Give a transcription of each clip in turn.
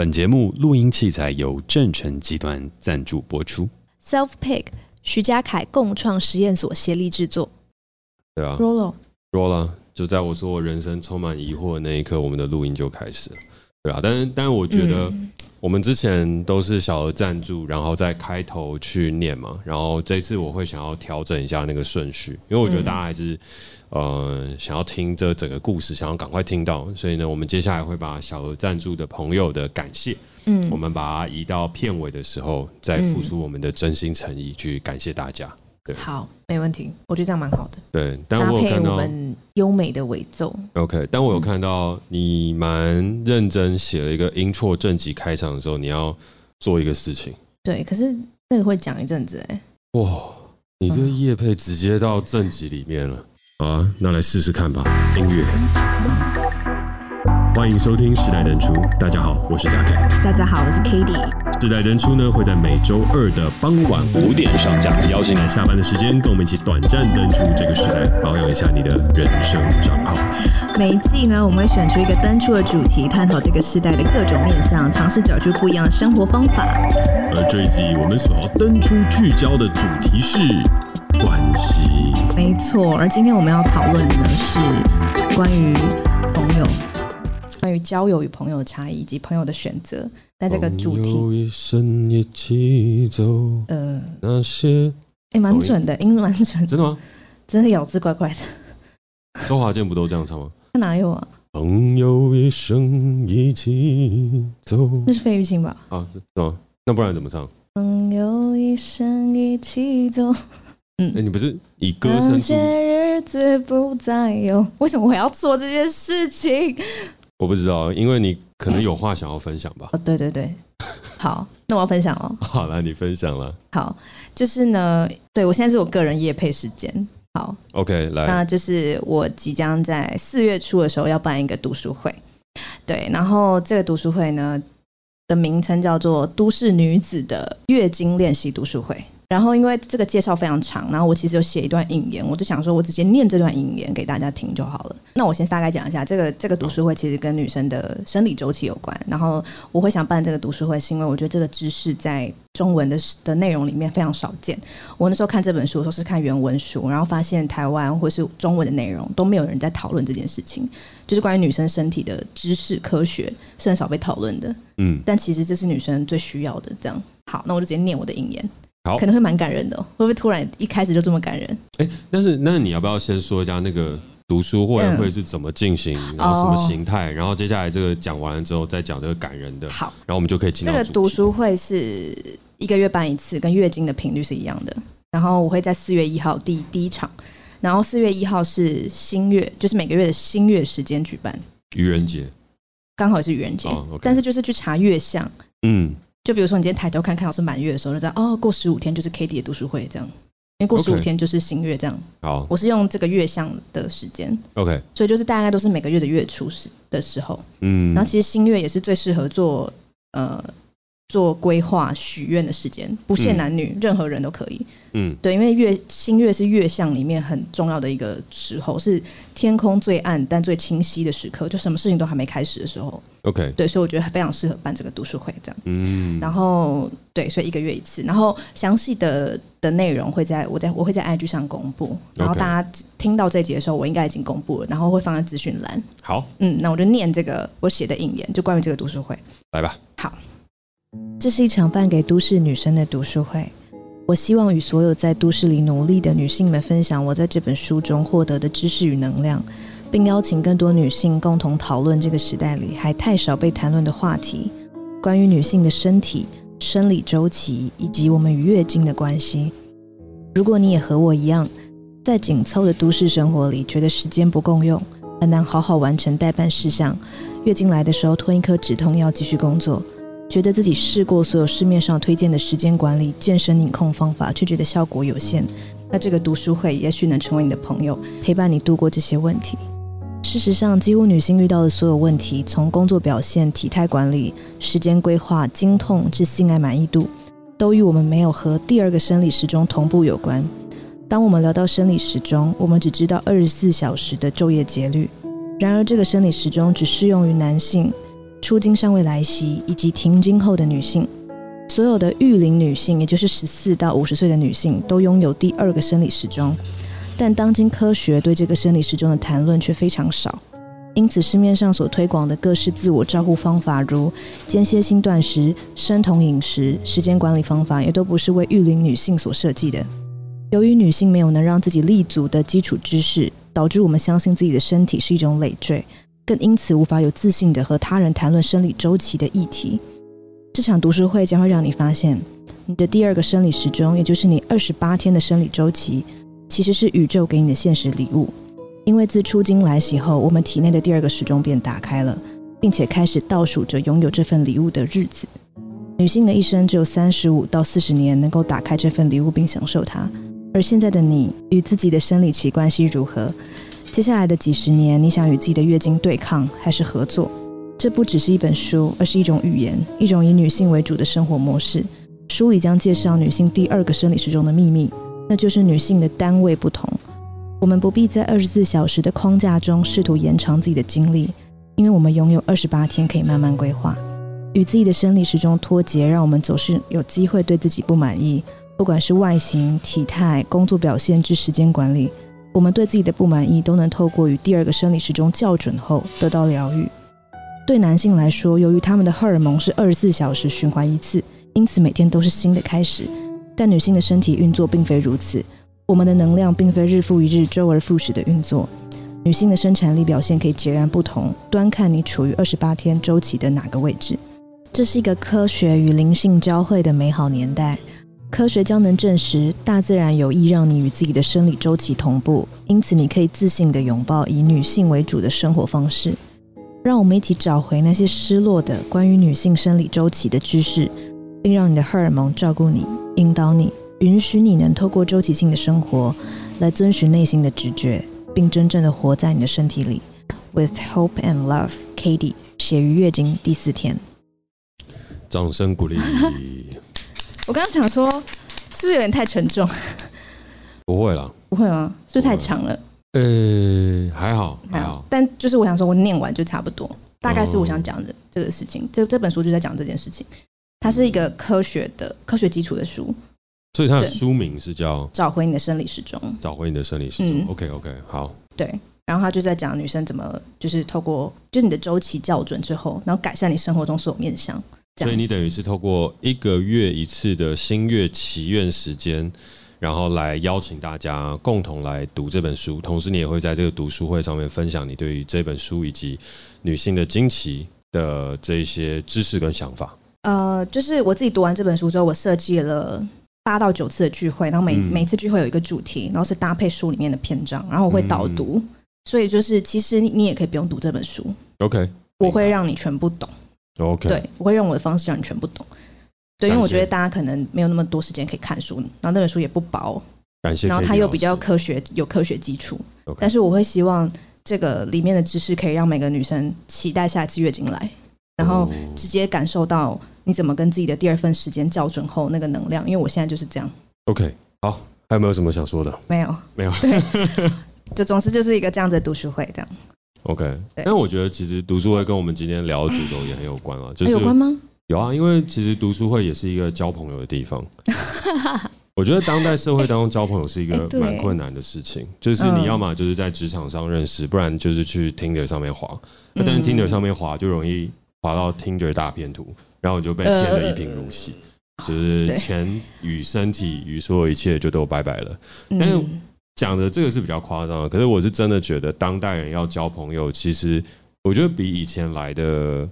本节目录音器材由正成集团赞助播出。Self Pick 徐家凯共创实验所协力制作。对啊，Roll，Roll，就在我说我人生充满疑惑的那一刻，我们的录音就开始了。对啊，但是但是我觉得我们之前都是小额赞助，然后在开头去念嘛，然后这次我会想要调整一下那个顺序，因为我觉得大家还是。呃，想要听这整个故事，想要赶快听到，所以呢，我们接下来会把小额赞助的朋友的感谢，嗯，我们把它移到片尾的时候，再付出我们的真心诚意去感谢大家。对，好，没问题，我觉得这样蛮好的。对，但我有看到我们优美的尾奏。OK，但我有看到你蛮认真写了一个 intro 正集开场的时候，你要做一个事情。对，可是那个会讲一阵子哎。哇，你这个业配直接到正集里面了。好啊，那来试试看吧。音乐，欢迎收听《时代人出》。大家好，我是嘉凯。大家好，我是 Cady。《时代登出》呢会在每周二的傍晚五点上架，邀请你下班的时间跟我们一起短暂登出这个时代，保养一下你的人生账号。每一季呢，我们会选出一个登出的主题，探讨这个时代的各种面向，尝试找出不一样的生活方法。而这一季我们所要登出聚焦的主题是。关系没错，而今天我们要讨论的是关于朋友，关于交友与朋友的差异以及朋友的选择。在这个主题，一生一起走，呃，那些哎，蛮准的，音蛮准，真的吗？真的咬字怪怪的。周华健不都这样唱吗？他哪有啊？朋友一生一起走，那是费玉清吧？啊，是吗？那不然怎么唱？朋友一生一起走。嗯，哎、欸，你不是以歌声？那些日子不再有。为什么我要做这件事情？我不知道，因为你可能有话想要分享吧。哦，对对对，好，那我要分享哦。好了，你分享了。好，就是呢，对我现在是我个人夜配时间。好，OK，来，那就是我即将在四月初的时候要办一个读书会。对，然后这个读书会呢的名称叫做《都市女子的月经练习读书会》。然后，因为这个介绍非常长，然后我其实有写一段引言，我就想说，我直接念这段引言给大家听就好了。那我先大概讲一下，这个这个读书会其实跟女生的生理周期有关。然后我会想办这个读书会，是因为我觉得这个知识在中文的的内容里面非常少见。我那时候看这本书的时候是看原文书，然后发现台湾或是中文的内容都没有人在讨论这件事情，就是关于女生身体的知识科学是很少被讨论的。嗯，但其实这是女生最需要的。这样好，那我就直接念我的引言。好，可能会蛮感人的，会不会突然一开始就这么感人？哎，但是那你要不要先说一下那个读书会会是怎么进行，嗯、然后什么形态？哦、然后接下来这个讲完了之后，再讲这个感人的。好，然后我们就可以进。这个读书会是一个月办一次，跟月经的频率是一样的。然后我会在四月一号第第一场，然后四月一号是新月，就是每个月的新月时间举办。愚人节，刚好是愚人节，哦 okay、但是就是去查月相，嗯。就比如说，你今天抬头看看到是满月的时候，就知道哦，过十五天就是 Cady 的读书会这样，因为过十五天就是新月这样。好，我是用这个月相的时间。OK，所以就是大概都是每个月的月初时的时候。嗯，然后其实新月也是最适合做呃。做规划、许愿的时间，不限男女，嗯、任何人都可以。嗯，对，因为月新月是月相里面很重要的一个时候，是天空最暗但最清晰的时刻，就什么事情都还没开始的时候。OK，对，所以我觉得非常适合办这个读书会，这样。嗯，然后对，所以一个月一次，然后详细的的内容会在我在我会在 IG 上公布，然后大家听到这集的时候，我应该已经公布了，然后会放在资讯栏。好，嗯，那我就念这个我写的引言，就关于这个读书会，来吧。好。这是一场办给都市女生的读书会。我希望与所有在都市里努力的女性们分享我在这本书中获得的知识与能量，并邀请更多女性共同讨论这个时代里还太少被谈论的话题——关于女性的身体、生理周期以及我们与月经的关系。如果你也和我一样，在紧凑的都市生活里觉得时间不够用，很难好好完成待办事项，月经来的时候吞一颗止痛药继续工作。觉得自己试过所有市面上推荐的时间管理、健身、饮控方法，却觉得效果有限。那这个读书会也许能成为你的朋友，陪伴你度过这些问题。事实上，几乎女性遇到的所有问题，从工作表现、体态管理、时间规划、经痛至性爱满意度，都与我们没有和第二个生理时钟同步有关。当我们聊到生理时钟，我们只知道二十四小时的昼夜节律。然而，这个生理时钟只适用于男性。初经尚未来袭以及停经后的女性。所有的育龄女性，也就是十四到五十岁的女性，都拥有第二个生理时钟，但当今科学对这个生理时钟的谈论却非常少。因此，市面上所推广的各式自我照顾方法，如间歇性断食、生酮饮食、时间管理方法，也都不是为育龄女性所设计的。由于女性没有能让自己立足的基础知识，导致我们相信自己的身体是一种累赘，更因此无法有自信地和他人谈论生理周期的议题。这场读书会将会让你发现，你的第二个生理时钟，也就是你二十八天的生理周期，其实是宇宙给你的现实礼物。因为自初经来袭后，我们体内的第二个时钟便打开了，并且开始倒数着拥有这份礼物的日子。女性的一生只有三十五到四十年能够打开这份礼物并享受它，而现在的你与自己的生理期关系如何？接下来的几十年，你想与自己的月经对抗还是合作？这不只是一本书，而是一种语言，一种以女性为主的生活模式。书里将介绍女性第二个生理时钟的秘密，那就是女性的单位不同。我们不必在二十四小时的框架中试图延长自己的精力，因为我们拥有二十八天可以慢慢规划。与自己的生理时钟脱节，让我们总是有机会对自己不满意，不管是外形、体态、工作表现至时间管理，我们对自己的不满意都能透过与第二个生理时钟校准后得到疗愈。对男性来说，由于他们的荷尔蒙是二十四小时循环一次，因此每天都是新的开始。但女性的身体运作并非如此，我们的能量并非日复一日、周而复始的运作。女性的生产力表现可以截然不同，端看你处于二十八天周期的哪个位置。这是一个科学与灵性交汇的美好年代。科学将能证实，大自然有意让你与自己的生理周期同步，因此你可以自信地拥抱以女性为主的生活方式。让我们一起找回那些失落的关于女性生理周期的知识，并让你的荷尔蒙照顾你、引导你，允许你能透过周期性的生活来遵循内心的直觉，并真正的活在你的身体里。With hope and love, Katie，写于月经第四天。掌声鼓励。我刚刚想说，是不是有点太沉重？不会啦，不会吗？是不是太长了？呃，还好，还好，但就是我想说，我念完就差不多，大概是我想讲的这个事情。这这本书就在讲这件事情，它是一个科学的科学基础的书，所以它的书名是叫《找回你的生理时钟》。找回你的生理时钟。OK，OK，好。对，然后他就在讲女生怎么就是透过就是你的周期校准之后，然后改善你生活中所有面向。所以你等于是透过一个月一次的新月祈愿时间。然后来邀请大家共同来读这本书，同时你也会在这个读书会上面分享你对于这本书以及女性的惊奇的这一些知识跟想法。呃，就是我自己读完这本书之后，我设计了八到九次的聚会，然后每每次聚会有一个主题，然后是搭配书里面的篇章，然后我会导读，所以就是其实你也可以不用读这本书，OK，我会让你全部懂，OK，对，我会用我的方式让你全部懂。对，因为我觉得大家可能没有那么多时间可以看书，然后那本书也不薄，感谢。然后它又比较科学，有科学基础。但是我会希望这个里面的知识可以让每个女生期待下一次月经来，然后直接感受到你怎么跟自己的第二份时间校准后那个能量。因为我现在就是这样。OK，好，还有没有什么想说的？没有，没有。对，就总之就是一个这样子的读书会，这样。OK，但我觉得其实读书会跟我们今天聊的主轴也很有关啊，就是有关吗？有啊，因为其实读书会也是一个交朋友的地方。我觉得当代社会当中交朋友是一个蛮困难的事情，就是你要么就是在职场上认识，不然就是去 Tinder 上面滑。那但是 Tinder 上面滑就容易滑到 Tinder 大片图，然后你就被骗得一贫如洗，就是钱与身体与所有一切就都拜拜了。但是讲的这个是比较夸张的，可是我是真的觉得当代人要交朋友，其实我觉得比以前来的。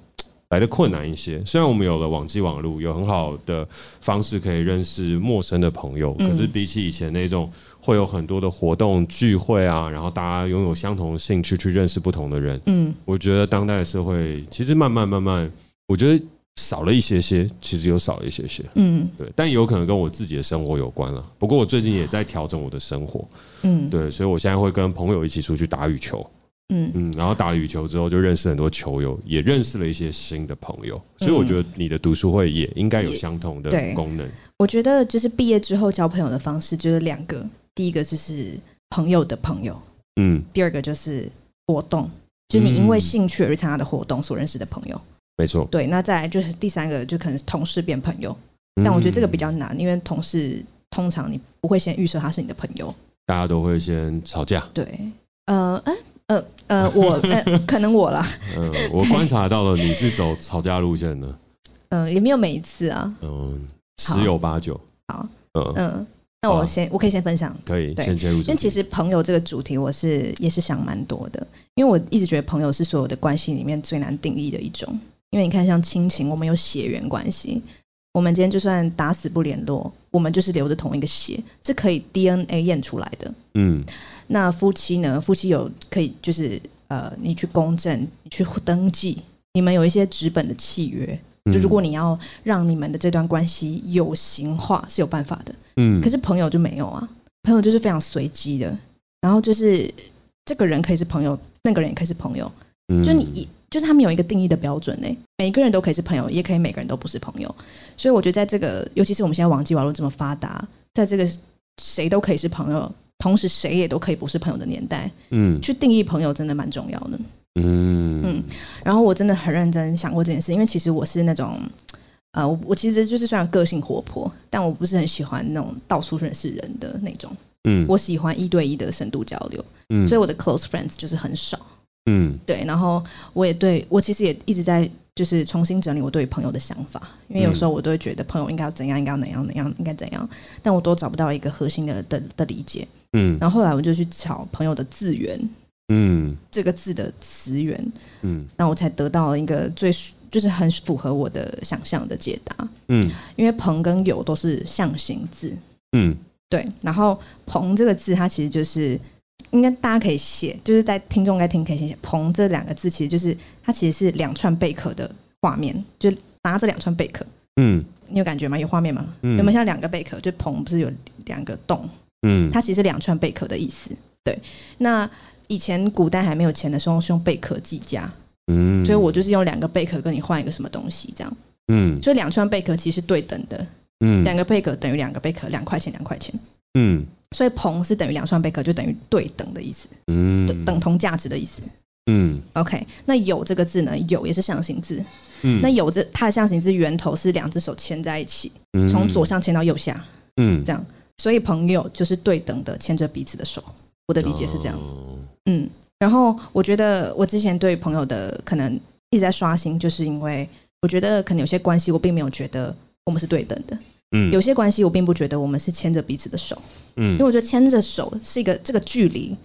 来的困难一些，虽然我们有了网际网路，有很好的方式可以认识陌生的朋友，可是比起以前那种会有很多的活动聚会啊，然后大家拥有相同的兴趣去认识不同的人，嗯，我觉得当代的社会其实慢慢慢慢，我觉得少了一些些，其实有少了一些些，嗯，对，但有可能跟我自己的生活有关了。不过我最近也在调整我的生活，嗯，对，所以我现在会跟朋友一起出去打羽球。嗯嗯，然后打了羽球之后，就认识很多球友，也认识了一些新的朋友。所以我觉得你的读书会也应该有相同的功能。我觉得就是毕业之后交朋友的方式就是两个，第一个就是朋友的朋友，嗯，第二个就是活动，就你因为兴趣而参加的活动所认识的朋友。没错。对，那再来就是第三个，就可能是同事变朋友，但我觉得这个比较难，因为同事通常你不会先预设他是你的朋友，大家都会先吵架。对，呃，呃，呃，呃，我，呃，可能我啦。嗯，我观察到了你是走吵架路线的。嗯、呃，也没有每一次啊。嗯，十有八九。好，嗯嗯。那我先，我可以先分享，可以，对，先切入。因为其实朋友这个主题，我是也是想蛮多的，因为我一直觉得朋友是所有的关系里面最难定义的一种。因为你看，像亲情，我们有血缘关系，我们今天就算打死不联络，我们就是流着同一个血，是可以 DNA 验出来的。嗯，那夫妻呢？夫妻有可以就是呃，你去公证，你去登记，你们有一些纸本的契约。就如果你要让你们的这段关系有形化，是有办法的。嗯，可是朋友就没有啊，朋友就是非常随机的。然后就是这个人可以是朋友，那个人也可以是朋友。嗯，就你就是他们有一个定义的标准呢，每个人都可以是朋友，也可以每个人都不是朋友。所以我觉得在这个，尤其是我们现在网际网络这么发达，在这个谁都可以是朋友，同时谁也都可以不是朋友的年代，嗯，去定义朋友真的蛮重要的。嗯嗯，然后我真的很认真想过这件事，因为其实我是那种，呃，我我其实就是虽然个性活泼，但我不是很喜欢那种到处认识人的那种。嗯，我喜欢一对一的深度交流。嗯，所以我的 close friends 就是很少。嗯，对，然后我也对我其实也一直在就是重新整理我对朋友的想法，因为有时候我都会觉得朋友应该要怎样，应该要怎样怎样，应该怎样，但我都找不到一个核心的的的理解。嗯，然后后来我就去找朋友的字源。嗯，这个字的词源，嗯，那我才得到了一个最就是很符合我的想象的解答。嗯，因为朋跟友都是象形字。嗯，对。然后朋这个字，它其实就是应该大家可以写，就是在听众应该听可以写写朋这两个字，其实就是它其实是两串贝壳的画面，就拿着两串贝壳。嗯，你有感觉吗？有画面吗？嗯，有没有像两个贝壳？就朋不是有两个洞？嗯，它其实是两串贝壳的意思。对，那。以前古代还没有钱的时候，是用贝壳计价，嗯，所以我就是用两个贝壳跟你换一个什么东西，这样，嗯，所以两串贝壳其实是对等的，嗯，两个贝壳等于两个贝壳，两块钱两块钱，嗯，所以朋是等于两串贝壳，就等于对等的意思，嗯，等同价值的意思，嗯，OK，那有这个字呢，有也是象形字，嗯，那有这它的象形字源头是两只手牵在一起，从左上牵到右下，嗯，这样，所以朋友就是对等的牵着彼此的手，我的理解是这样。嗯，然后我觉得我之前对朋友的可能一直在刷新，就是因为我觉得可能有些关系我并没有觉得我们是对等的，嗯，有些关系我并不觉得我们是牵着彼此的手，嗯，因为我觉得牵着手是一个这个距离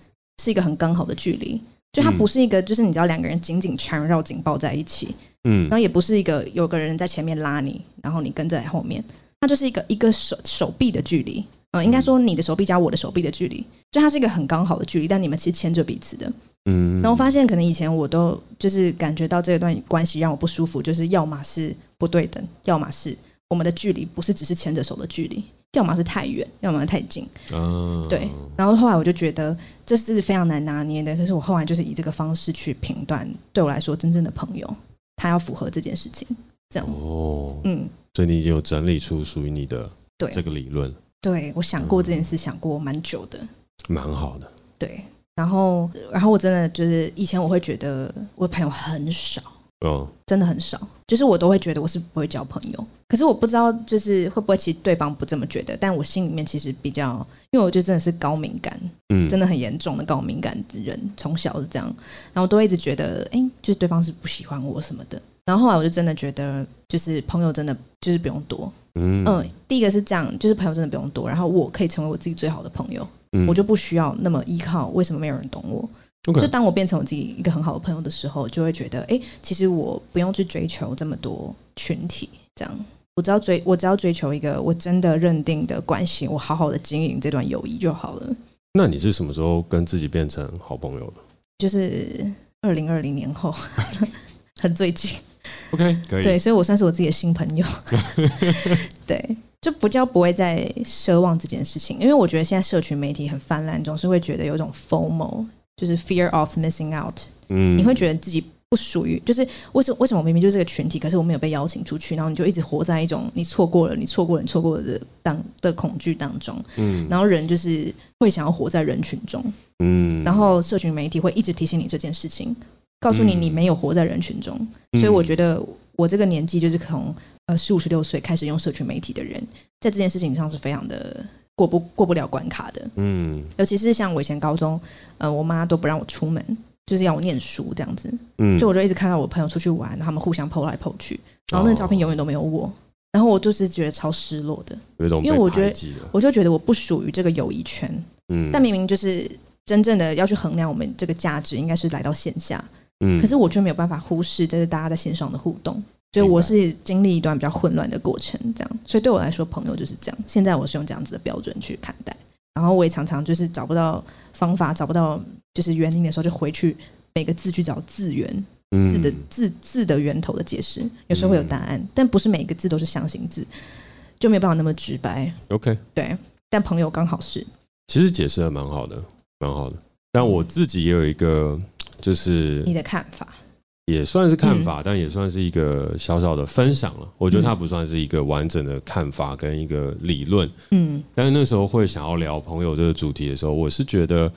是一个很刚好的距离，就它不是一个就是你知道两个人紧紧缠绕紧抱在一起，嗯，然后也不是一个有个人在前面拉你，然后你跟在后面，它就是一个一个手手臂的距离。嗯，应该说你的手臂加我的手臂的距离，就它是一个很刚好的距离，但你们其实牵着彼此的。嗯，然后我发现可能以前我都就是感觉到这段关系让我不舒服，就是要么是不对等，要么是我们的距离不是只是牵着手的距离，要么是太远，要么太近。嗯，对。然后后来我就觉得这是非常难拿捏的，可是我后来就是以这个方式去评断，对我来说真正的朋友，他要符合这件事情，这样。哦，嗯，所以你已经有整理出属于你的对这个理论。对，我想过这件事，想过蛮久的，蛮好的。对，然后，然后我真的就是以前我会觉得我的朋友很少，嗯，真的很少，就是我都会觉得我是不会交朋友。可是我不知道，就是会不会其实对方不这么觉得，但我心里面其实比较，因为我觉得真的是高敏感，嗯，真的很严重的高敏感的人，从小是这样，然后都一直觉得，哎，就是对方是不喜欢我什么的。然后后来我就真的觉得，就是朋友真的就是不用多。嗯，第一个是这样，就是朋友真的不用多，然后我可以成为我自己最好的朋友，嗯、我就不需要那么依靠。为什么没有人懂我.就当我变成我自己一个很好的朋友的时候，就会觉得，哎，其实我不用去追求这么多群体，这样，我只要追，我只要追求一个我真的认定的关系，我好好的经营这段友谊就好了。那你是什么时候跟自己变成好朋友的？就是二零二零年后，很最近。OK，可以。对，所以我算是我自己的新朋友。对，就不叫不会再奢望这件事情，因为我觉得现在社群媒体很泛滥，总是会觉得有一种 FOMO，就是 fear of missing out。嗯，你会觉得自己不属于，就是为什么为什么我明明就是个群体，可是我没有被邀请出去，然后你就一直活在一种你错过了，你错过了，你错过了的当的恐惧当中。嗯，然后人就是会想要活在人群中。嗯，然后社群媒体会一直提醒你这件事情。告诉你，你没有活在人群中，嗯、所以我觉得我这个年纪就是从呃十五十六岁开始用社群媒体的人，在这件事情上是非常的过不过不了关卡的。嗯，尤其是像我以前高中，呃，我妈都不让我出门，就是要我念书这样子。嗯，就我就一直看到我朋友出去玩，他们互相 po 来 po 去，然后那个照片永远都没有我，然后我就是觉得超失落的，因为我觉得我就觉得我不属于这个友谊圈。嗯，但明明就是真正的要去衡量我们这个价值，应该是来到线下。嗯，可是我却没有办法忽视，就是大家在线上的互动，所以我是经历一段比较混乱的过程，这样。所以对我来说，朋友就是这样。现在我是用这样子的标准去看待，然后我也常常就是找不到方法，找不到就是原因的时候，就回去每个字去找字源，字的字字的源头的解释。有时候会有答案，但不是每一个字都是象形字，就没有办法那么直白。OK，对，但朋友刚好是。其实解释的蛮好的，蛮好的。但我自己也有一个。就是你的看法，也算是看法，但也算是一个小小的分享了。我觉得它不算是一个完整的看法跟一个理论。嗯，但是那时候会想要聊朋友这个主题的时候，我是觉得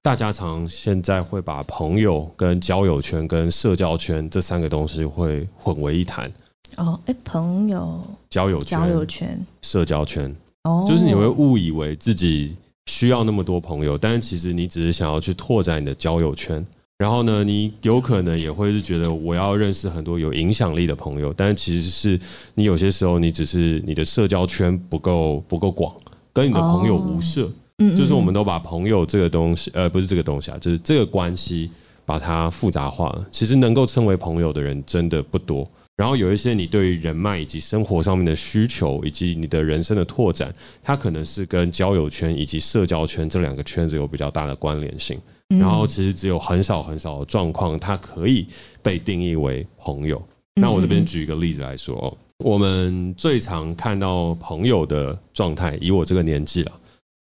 大家常现在会把朋友跟交友圈跟社交圈这三个东西会混为一谈。哦，哎，朋友、交友圈、交友圈、社交圈，哦，就是你会误以为自己需要那么多朋友，但是其实你只是想要去拓展你的交友圈。然后呢，你有可能也会是觉得我要认识很多有影响力的朋友，但其实是你有些时候你只是你的社交圈不够不够广，跟你的朋友无涉。嗯，就是我们都把朋友这个东西，呃，不是这个东西啊，就是这个关系把它复杂化了。其实能够称为朋友的人真的不多。然后有一些你对于人脉以及生活上面的需求，以及你的人生的拓展，它可能是跟交友圈以及社交圈这两个圈子有比较大的关联性。然后其实只有很少很少的状况，它可以被定义为朋友。那我这边举一个例子来说，我们最常看到朋友的状态，以我这个年纪了，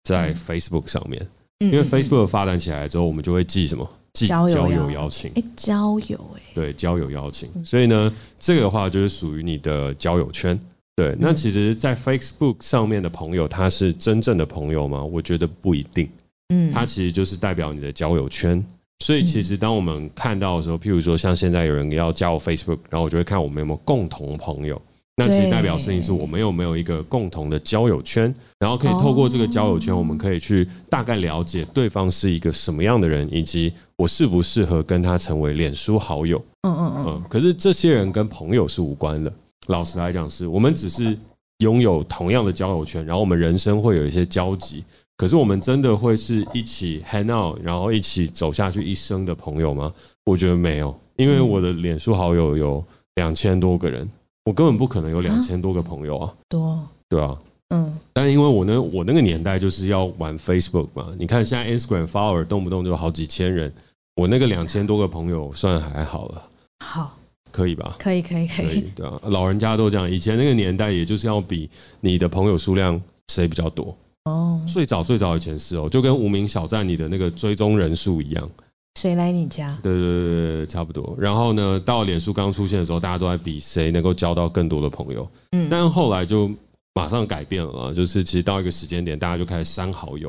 在 Facebook 上面，因为 Facebook 发展起来之后，我们就会记什么？记交友邀请。哎，交友哎，对，交友邀请。所以呢，这个的话就是属于你的交友圈。对，那其实，在 Facebook 上面的朋友，他是真正的朋友吗？我觉得不一定。嗯，它其实就是代表你的交友圈，所以其实当我们看到的时候，譬如说像现在有人要加我 Facebook，然后我就会看我们有没有共同朋友，那其实代表事情是我们有没有一个共同的交友圈，然后可以透过这个交友圈，我们可以去大概了解对方是一个什么样的人，以及我适不适合跟他成为脸书好友。嗯嗯嗯。可是这些人跟朋友是无关的，老实来讲，是我们只是拥有同样的交友圈，然后我们人生会有一些交集。可是我们真的会是一起 hang out，然后一起走下去一生的朋友吗？我觉得没有，因为我的脸书好友有两千多个人，我根本不可能有两千多个朋友啊。多，对啊，嗯。但因为我呢，我那个年代就是要玩 Facebook 嘛，你看现在 Instagram follower 动不动就好几千人，我那个两千多个朋友算还好了。好，可以吧？可以，可以，可以。对啊，老人家都这样，以前那个年代，也就是要比你的朋友数量谁比较多。哦，最早最早以前是哦，就跟无名小站你的那个追踪人数一样，谁来你家？对对对对，差不多。然后呢，到脸书刚出现的时候，大家都在比谁能够交到更多的朋友。嗯，但后来就马上改变了啊，就是其实到一个时间点，大家就开始删好友，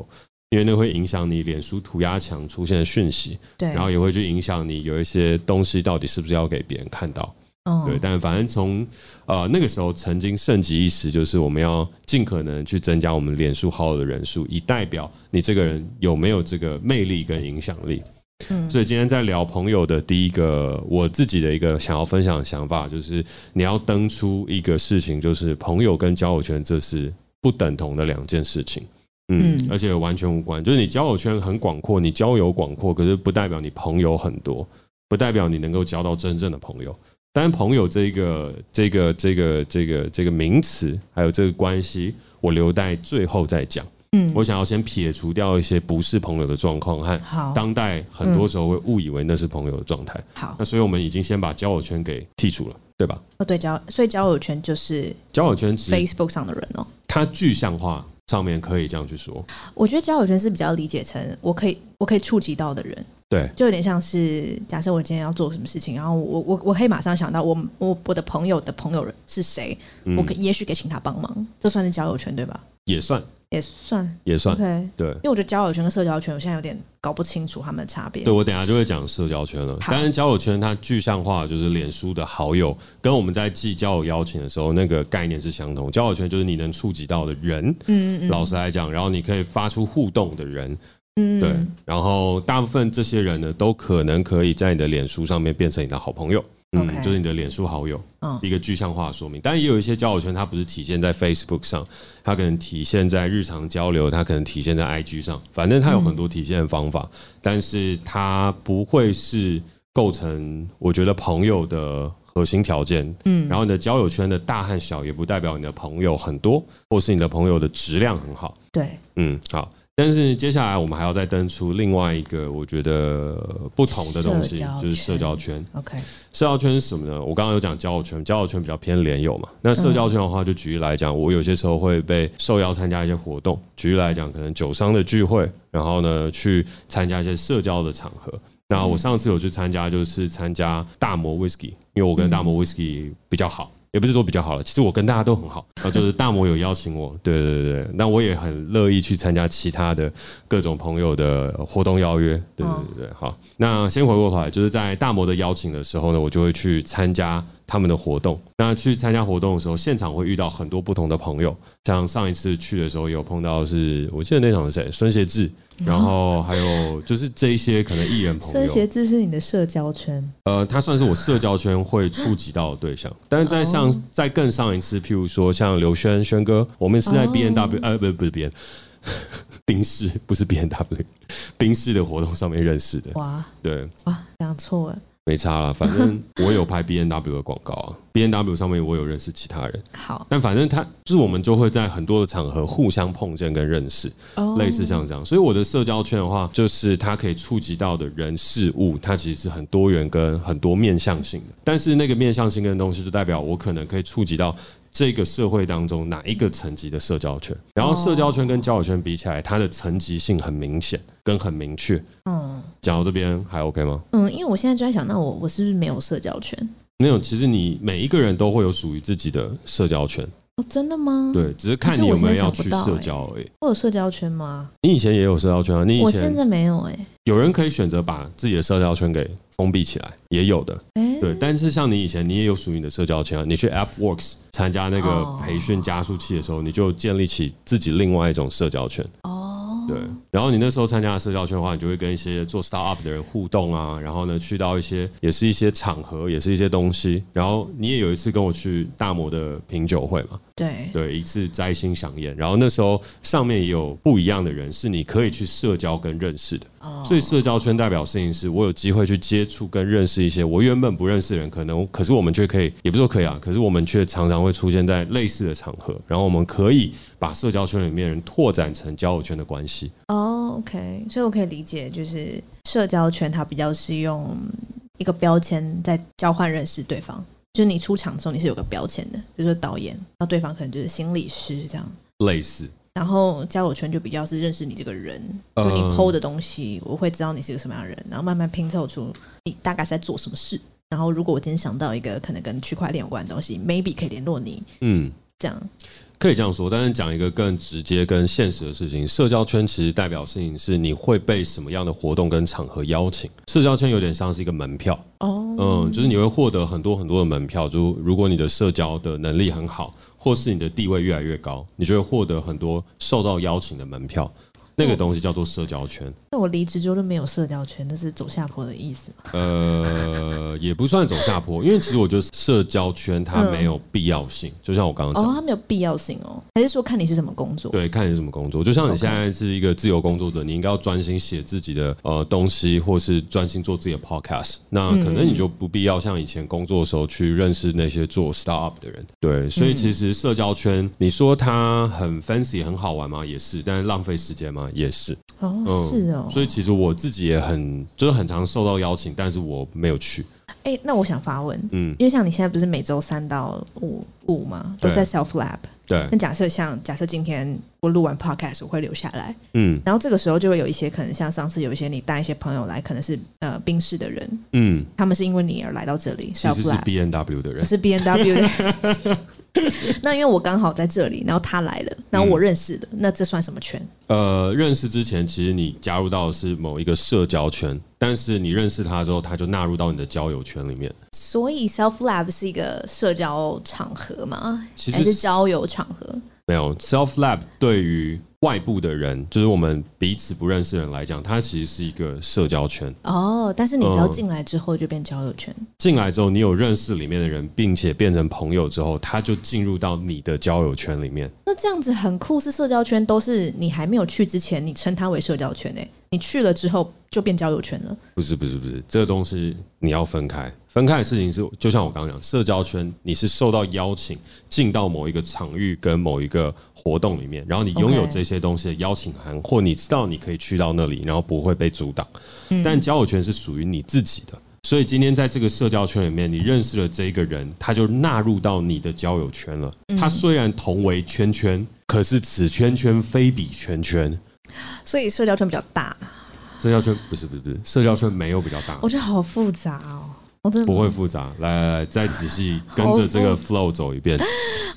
因为那会影响你脸书涂鸦墙出现的讯息，对，然后也会去影响你有一些东西到底是不是要给别人看到。Oh. 对，但反正从呃那个时候曾经盛极一时，就是我们要尽可能去增加我们脸书好友的人数，以代表你这个人有没有这个魅力跟影响力。嗯，所以今天在聊朋友的第一个，我自己的一个想要分享的想法，就是你要登出一个事情，就是朋友跟交友圈这是不等同的两件事情。嗯，而且完全无关，就是你交友圈很广阔，你交友广阔，可是不代表你朋友很多，不代表你能够交到真正的朋友。当然，朋友这个、这个、这个、这个、这个名词，还有这个关系，我留待最后再讲。嗯，我想要先撇除掉一些不是朋友的状况和当代很多时候会误以为那是朋友的状态。好，那所以我们已经先把交友圈给剔除了，对吧？哦，对，交所以交友圈就是交友圈，Facebook 上的人哦。它具象化上面可以这样去说。我觉得交友圈是比较理解成我可以我可以触及到的人。对，就有点像是假设我今天要做什么事情，然后我我我可以马上想到我我我的朋友的朋友是谁，嗯、我可也许可以请他帮忙，这算是交友圈对吧？也算，也算也算。对，因为我觉得交友圈跟社交圈，我现在有点搞不清楚他们的差别。对，我等下就会讲社交圈了。但是交友圈它具象化就是脸书的好友，跟我们在寄交友邀请的时候那个概念是相同。交友圈就是你能触及到的人，嗯嗯，老实来讲，然后你可以发出互动的人，嗯，对，然后大部分这些人呢，都可能可以在你的脸书上面变成你的好朋友。嗯.就是你的脸书好友，嗯，一个具象化的说明。但也有一些交友圈，它不是体现在 Facebook 上，它可能体现在日常交流，它可能体现在 IG 上。反正它有很多体现的方法，嗯、但是它不会是构成我觉得朋友的核心条件。嗯，然后你的交友圈的大和小，也不代表你的朋友很多，或是你的朋友的质量很好。对，嗯，好。但是接下来我们还要再登出另外一个我觉得不同的东西，就是社交圈。OK，社交圈是什么呢？我刚刚有讲交友圈，交友圈比较偏联友嘛。那社交圈的话，就举例来讲，我有些时候会被受邀参加一些活动。举例来讲，可能酒商的聚会，然后呢去参加一些社交的场合。那我上次有去参加，就是参加大摩 Whisky，因为我跟大摩 Whisky 比较好。也不是说比较好了，其实我跟大家都很好，然后就是大魔有邀请我，对对对，那我也很乐意去参加其他的各种朋友的活动邀约，对对对对，好，那先回过头来，就是在大魔的邀请的时候呢，我就会去参加。他们的活动，那去参加活动的时候，现场会遇到很多不同的朋友。像上一次去的时候，有碰到是，我记得那场是谁？孙协志，然后还有就是这一些可能艺人朋友。孙协志是你的社交圈？呃，他算是我社交圈会触及到的对象。但是在上在更上一次，譬如说像刘轩轩哥，我们是在 B N W，呃，不是不是 B N，冰室不是 B N W，冰室的活动上面认识的。哇，对，哇，讲错了。没差了，反正我有拍 B N W 的广告啊，B N W 上面我有认识其他人。好，但反正他就是我们就会在很多的场合互相碰见跟认识，类似像这样。所以我的社交圈的话，就是它可以触及到的人事物，它其实是很多元跟很多面向性的。但是那个面向性跟东西，就代表我可能可以触及到。这个社会当中哪一个层级的社交圈？然后社交圈跟交友圈比起来，它的层级性很明显，跟很明确。嗯，讲到这边还 OK 吗？嗯，因为我现在就在想，那我我是不是没有社交圈？没有，其实你每一个人都会有属于自己的社交圈。哦，真的吗？对，只是看你有没有要去社交而已。我有社交圈吗？你以前也有社交圈啊？你以前我现在没有哎。有人可以选择把自己的社交圈给封闭起来，也有的。对，但是像你以前，你也有属于你的社交圈啊。你去 AppWorks 参加那个培训加速器的时候，你就建立起自己另外一种社交圈。对，然后你那时候参加的社交圈的话，你就会跟一些做 startup 的人互动啊，然后呢，去到一些也是一些场合，也是一些东西。然后你也有一次跟我去大摩的品酒会嘛？对，对，一次摘星飨宴。然后那时候上面也有不一样的人，是你可以去社交跟认识的。所以社交圈代表事情是我有机会去接触跟认识一些我原本不认识的人，可能可是我们却可以，也不是说可以啊，可是我们却常常会出现在类似的场合，然后我们可以把社交圈里面人拓展成交友圈的关系。哦，OK，所以我可以理解，就是社交圈它比较是用一个标签在交换认识对方，就是你出场的时候你是有个标签的，比如说导演，然后对方可能就是心理师这样，类似。然后交友圈就比较是认识你这个人，就你 PO 的东西，我会知道你是个什么样的人，然后慢慢拼凑出你大概是在做什么事。然后如果我今天想到一个可能跟区块链有关的东西，maybe 可以联络你。嗯，这样可以这样说。但是讲一个更直接、跟现实的事情，社交圈其实代表事情是你会被什么样的活动跟场合邀请。社交圈有点像是一个门票哦，嗯，就是你会获得很多很多的门票。就如果你的社交的能力很好。或是你的地位越来越高，你就会获得很多受到邀请的门票。那个东西叫做社交圈。那我离职之后就没有社交圈，那是走下坡的意思吗？呃，也不算走下坡，因为其实我觉得社交圈它没有必要性。嗯、就像我刚刚讲，哦，它没有必要性哦，还是说看你是什么工作？对，看你是什么工作。就像你现在是一个自由工作者，你应该要专心写自己的呃东西，或是专心做自己的 podcast。那可能你就不必要像以前工作的时候去认识那些做 startup 的人。对，所以其实社交圈，你说它很 fancy 很好玩吗？也是，但是浪费时间吗？也是哦，是哦，所以其实我自己也很，就是很常受到邀请，但是我没有去。哎，那我想发问，嗯，因为像你现在不是每周三到五五吗？都在 Self Lab。对。那假设像假设今天我录完 Podcast，我会留下来，嗯，然后这个时候就会有一些可能像上次有一些你带一些朋友来，可能是呃宾士的人，嗯，他们是因为你而来到这里，其实是 B N W 的人，是 B N W 的人。那因为我刚好在这里，然后他来了，然后我认识的，嗯、那这算什么圈？呃，认识之前，其实你加入到的是某一个社交圈，但是你认识他之后，他就纳入到你的交友圈里面。所以，Self Lab 是一个社交场合吗？其实还是交友场合？没有，Self Lab 对于外部的人，就是我们彼此不认识的人来讲，它其实是一个社交圈。哦，但是你只要进来之后就变交友圈。嗯，进来之后，你有认识里面的人，并且变成朋友之后，他就进入到你的交友圈里面。那这样子很酷，是社交圈都是你还没有去之前，你称它为社交圈诶。你去了之后就变交友圈了？不是不是不是，这个东西你要分开。分开的事情是，就像我刚刚讲，社交圈你是受到邀请进到某一个场域跟某一个活动里面，然后你拥有这些东西的邀请函.或你知道你可以去到那里，然后不会被阻挡。嗯、但交友圈是属于你自己的，所以今天在这个社交圈里面，你认识了这个人，他就纳入到你的交友圈了。他虽然同为圈圈，可是此圈圈非彼圈圈。所以社交圈比较大，社交圈不是不是不是，社交圈没有比较大，我觉得好复杂哦，我真的不会复杂。来来来，再仔细跟着这个 flow 走一遍，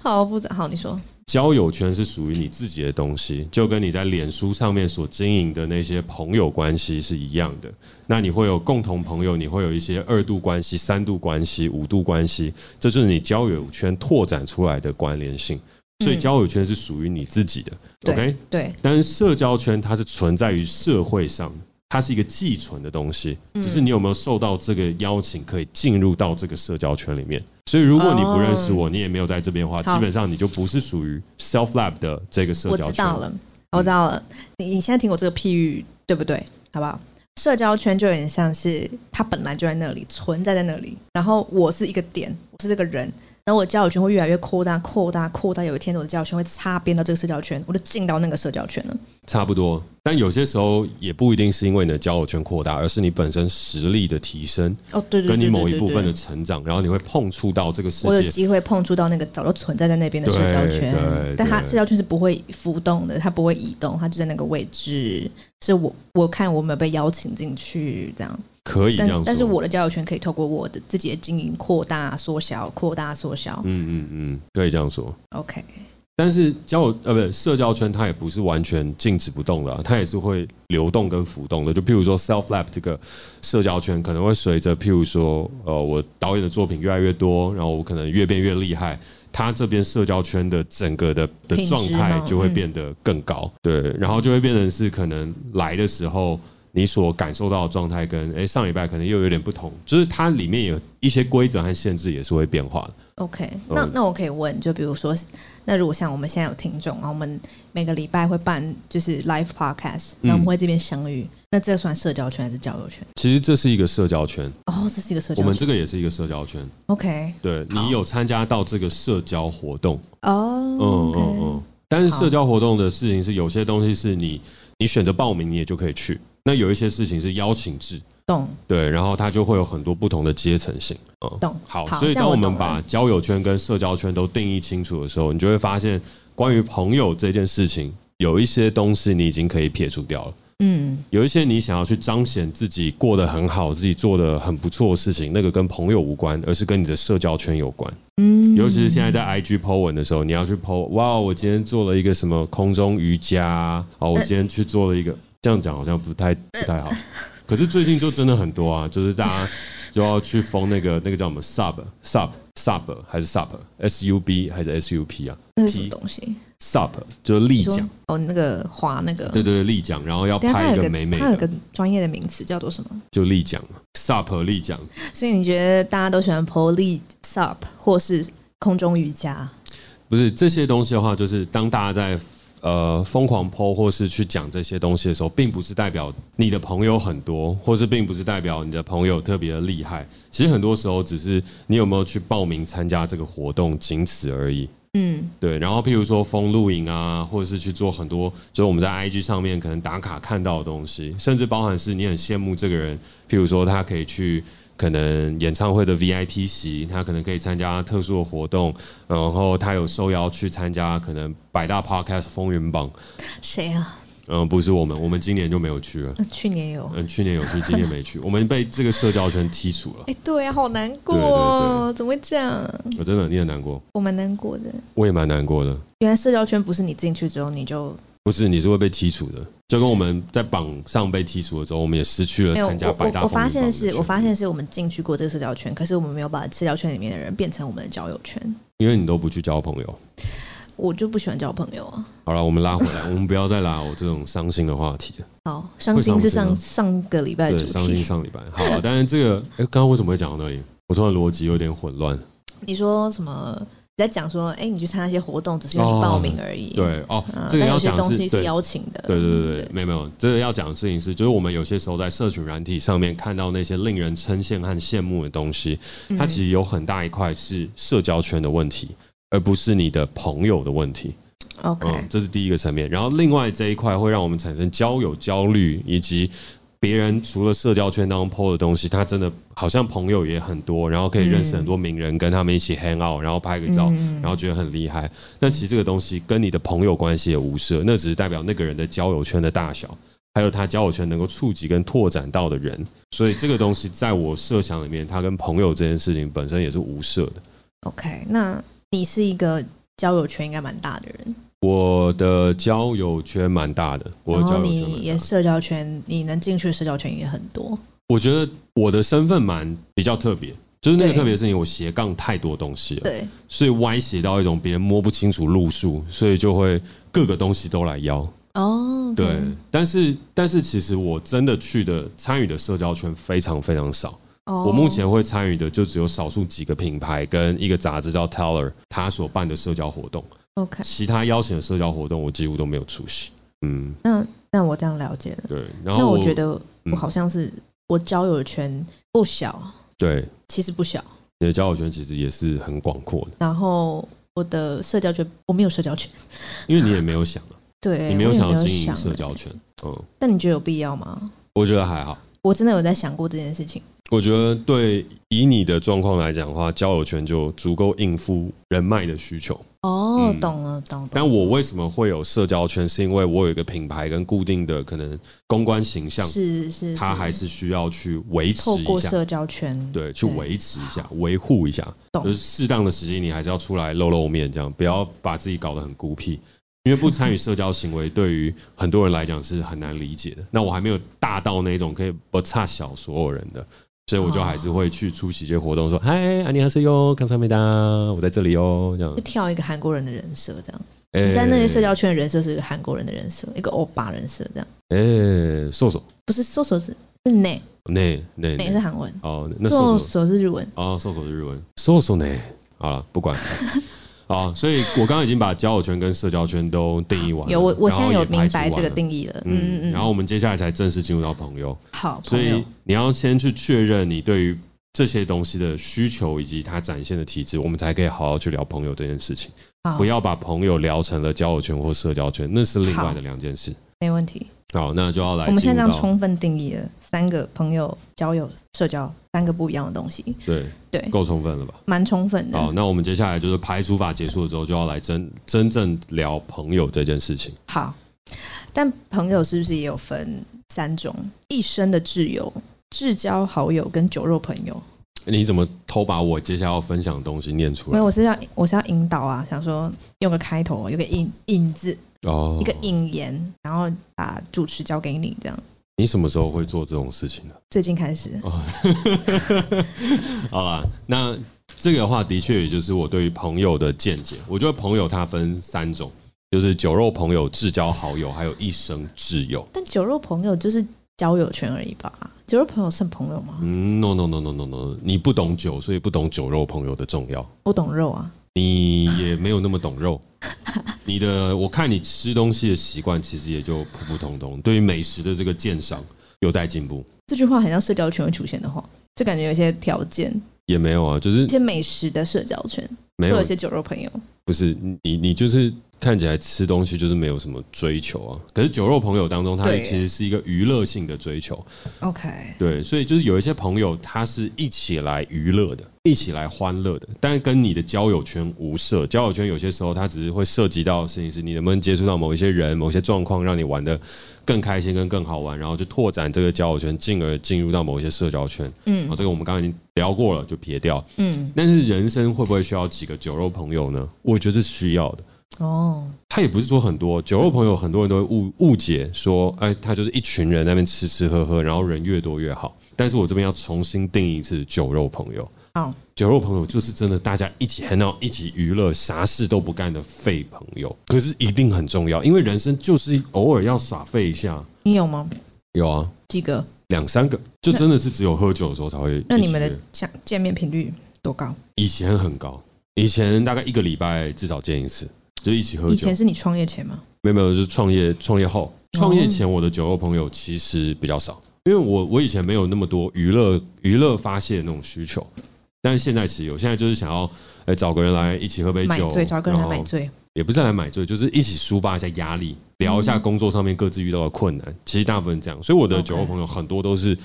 好复杂。好，你说，交友圈是属于你自己的东西，就跟你在脸书上面所经营的那些朋友关系是一样的。那你会有共同朋友，你会有一些二度关系、三度关系、五度关系，这就是你交友圈拓展出来的关联性。所以交友圈是属于你自己的，嗯，OK？对。但是社交圈它是存在于社会上，它是一个寄存的东西，只是你有没有受到这个邀请，可以进入到这个社交圈里面。所以如果你不认识我，你也没有在这边的话，基本上你就不是属于 Self Lab 的这个社交圈。我知道了，我知道了。你你现在听我这个譬喻，对不对？好不好？社交圈就有点像是它本来就在那里，存在在那里，然后我是一个点，我是这个人。然后我的交友圈会越来越扩大、扩大、扩大。有一天，我的交友圈会擦边到这个社交圈，我就进到那个社交圈了。差不多，但有些时候也不一定是因为你的交友圈扩大，而是你本身实力的提升。哦，对对，跟你某一部分的成长，然后你会碰触到这个世界。我有机会碰触到那个早就存在在那边的社交圈，但它社交圈是不会浮动的，它不会移动，它就在那个位置。是我我看我没有被邀请进去这样。可以这样说，但是我的交友圈可以透过我的自己的经营扩大、缩小、扩大、缩小。嗯嗯嗯，可以这样说。OK，但是交友呃不是社交圈，它也不是完全静止不动的，啊，它也是会流动跟浮动的。就譬如说，Self Lab 这个社交圈可能会随着譬如说，呃，我导演的作品越来越多，然后我可能越变越厉害，它这边社交圈的整个的的状态就会变得更高。嗯、对，然后就会变成是可能来的时候。你所感受到的状态跟诶上礼拜可能又有点不同，就是它里面有一些规则和限制也是会变化的。OK，那那我可以问，就比如说，那如果像我们现在有听众，然后我们每个礼拜会办就是 live podcast，那我们会这边相遇，那这算社交圈还是交友圈？其实这是一个社交圈。哦，这是一个社交圈。我们这个也是一个社交圈。OK，对，你有参加到这个社交活动哦，嗯嗯嗯。但是社交活动的事情是有些东西是你你选择报名，你也就可以去。那有一些事情是邀请制，懂？对，然后它就会有很多不同的阶层性，嗯，懂？好，所以当我们把交友圈跟社交圈都定义清楚的时候，你就会发现，关于朋友这件事情，有一些东西你已经可以撇除掉了，嗯，有一些你想要去彰显自己过得很好，自己做的很不错的事情，那个跟朋友无关，而是跟你的社交圈有关，嗯，尤其是现在在 IG po 文的时候，你要去 po，哇，我今天做了一个什么空中瑜伽，哦，我今天去做了一个。这样讲好像不太不太好，可是最近就真的很多啊，就是大家 就要去封那个那个叫什么 sub sub sub 还是 sub s u b 还是 s u p 啊？那是什么东西？sub 就是立桨哦，那个滑那个。对对对，立桨，然后要拍一个美美的。它有个专业的名词叫做什么？就立桨 sub 立桨。所以你觉得大家都喜欢 po 立 sub 或是空中瑜伽？不是这些东西的话，就是当大家在。呃，疯狂 po 或是去讲这些东西的时候，并不是代表你的朋友很多，或是并不是代表你的朋友特别的厉害。其实很多时候，只是你有没有去报名参加这个活动，仅此而已。嗯，对。然后，譬如说疯露营啊，或者是去做很多，就是我们在 IG 上面可能打卡看到的东西，甚至包含是你很羡慕这个人，譬如说他可以去。可能演唱会的 VIP 席，他可能可以参加特殊的活动，然后他有受邀去参加可能百大 Podcast 风云榜。谁啊？嗯，不是我们，我们今年就没有去了。那去年有，嗯，去年有去，今年没去。我们被这个社交圈剔除了。哎，对啊，好难过，怎么会这样？我真的，你很难过，我蛮难过的，我也蛮难过的。原来社交圈不是你进去之后你就不是，你是会被剔除的，就跟我们在榜上被剔除的时候，我们也失去了参加百大。我发现是我发现是我们进去过这个社交圈，可是我们没有把社交圈里面的人变成我们的交友圈，因为你都不去交朋友。我就不喜欢交朋友啊。好了，我们拉回来，我们不要再拉我这种伤心的话题了。好，伤心是上上个礼拜的主题，伤心上礼拜。好，但是这个，哎，刚刚为什么会讲到那里？我突然逻辑有点混乱。你说什么？你在讲说，哎，你去参加一些活动，只是因为你报名而已。哦对哦，这个要讲东西是邀请的。对对对对，没有没有，这个要讲的事情是，就是我们有些时候在社群软体上面看到那些令人称羡和羡慕的东西，它其实有很大一块是社交圈的问题，而不是你的朋友的问题。OK，嗯，这是第一个层面。然后另外这一块会让我们产生交友焦虑，以及别人除了社交圈当中 po 的东西，他真的好像朋友也很多，然后可以认识很多名人，跟他们一起 hang out，然后拍个照，然后觉得很厉害。但其实这个东西跟你的朋友关系也无涉，那只是代表那个人的交友圈的大小，还有他交友圈能够触及跟拓展到的人。所以这个东西在我设想里面，他跟朋友这件事情本身也是无涉的。OK，那你是一个交友圈应该蛮大的人。我的交友圈蛮大的，我的交友圈蛮大的，然后你也社交圈，你能进去的社交圈也很多。我觉得我的身份蛮比较特别，就是那个特别的事情，我斜杠太多东西了，对，所以歪斜到一种别人摸不清楚路数，所以就会各个东西都来邀。哦，对，但是但是其实我真的去的参与的社交圈非常非常少。我目前会参与的就只有少数几个品牌跟一个杂志叫 Teller，他所办的社交活动。OK，其他邀请的社交活动我几乎都没有出席。嗯，那那我这样了解了。对，然后那我觉得我好像是我交友圈不小。对，其实不小。你的交友圈其实也是很广阔的。然后我的社交圈我没有社交圈，因为你也没有想啊。对，你没有想要经营社交圈。嗯，但你觉得有必要吗？我觉得还好。我真的有在想过这件事情。我觉得对，以你的状况来讲的话，交友圈就足够应付人脉的需求。哦，懂了，懂了。但我为什么会有社交圈？是因为我有一个品牌跟固定的可能公关形象，是是，他还是需要去维持一下，透过社交圈，对，去维持一下，维护一下。就是适当的时机，你还是要出来露露面，这样不要把自己搞得很孤僻。因为不参与社交行为，对于很多人来讲是很难理解的。那我还没有大到那种可以不差小所有人的。所以我就还是会去出席一些活动，说：“嗨、哦，安妮哈斯哟，康桑美达，我在这里哦。”这样就跳一个韩国人的人设，这样。你在那个社交圈的人设是韩国人的人设，一个欧巴人设，这样。诶、欸，瘦不是瘦瘦是是哪哪哪哪是韩文哦，那瘦瘦是日文哦，瘦瘦是日文，瘦瘦呢？好了，不管。啊，所以我刚刚已经把交友圈跟社交圈都定义完了。有我，我现在有明白这个定义了。嗯嗯嗯。然后我们接下来才正式进入到朋友。好，所以你要先去确认你对于这些东西的需求以及它展现的体质，我们才可以好好去聊朋友这件事情。不要把朋友聊成了交友圈或社交圈，那是另外的两件事。没问题。好，那就要来。我们现在这样充分定义了三个朋友、交友、社交三个不一样的东西。对对，够充分了吧？蛮充分的。好，那我们接下来就是排除法结束了之后，就要来真真正聊朋友这件事情。好，但朋友是不是也有分三种？一生的挚友、至交好友跟酒肉朋友。你怎么偷把我接下来要分享的东西念出来？没有，我是要我是要引导啊，想说用个开头，有个引引字。哦，一个引言，然后把主持交给你，这样。你什么时候会做这种事情呢？最近开始。哦，好了，那这个的话，的确也就是我对于朋友的见解。我觉得朋友它分三种，就是酒肉朋友、至交好友，还有一生挚友。但酒肉朋友就是交友圈而已吧？酒肉朋友算朋友吗？嗯，no no no no no no，你不懂酒，所以不懂酒肉朋友的重要。我懂肉啊。你也没有那么懂肉，你的我看你吃东西的习惯其实也就普普通通。对于美食的这个鉴赏有待进步。这句话很像社交圈会出现的话，就感觉有些条件。也没有啊，就是一些美食的社交圈，没有一些酒肉朋友。不是你，你就是看起来吃东西就是没有什么追求啊。可是酒肉朋友当中，他其实是一个娱乐性的追求。OK，对，所以就是有一些朋友，他是一起来娱乐的，一起来欢乐的，但是跟你的交友圈无涉。交友圈有些时候，它只是会涉及到的事情是，你能不能接触到某一些人、某些状况，让你玩的更开心、跟更好玩，然后就拓展这个交友圈，进而进入到某一些社交圈。嗯，好，这个我们刚刚已经聊过了，就撇掉。嗯，但是人生会不会需要几个酒肉朋友呢？我觉得是需要的。哦，他也不是说很多酒肉朋友，很多人都会误误解说，哎，他就是一群人在那边吃吃喝喝，然后人越多越好。但是我这边要重新定义一次酒肉朋友。好，酒肉朋友就是真的大家一起 hang out，一起娱乐，啥事都不干的废朋友。可是一定很重要，因为人生就是偶尔要耍废一下。你有吗？有啊，几个？两三个，就真的是只有喝酒的时候才会。那你们的相见面频率多高？以前很高，以前大概一个礼拜至少见一次，就一起喝酒。以前是你创业前吗？没有没有，就是创业创业后。创业前我的酒肉朋友其实比较少，因为我我以前没有那么多娱乐娱乐发泄的那种需求。但是现在其实有，现在就是想要，哎，找个人来一起喝杯酒，买醉，找个人来买醉，也不是来买醉，就是一起抒发一下压力，聊一下工作上面各自遇到的困难。其实大部分这样，所以我的酒肉朋友很多都是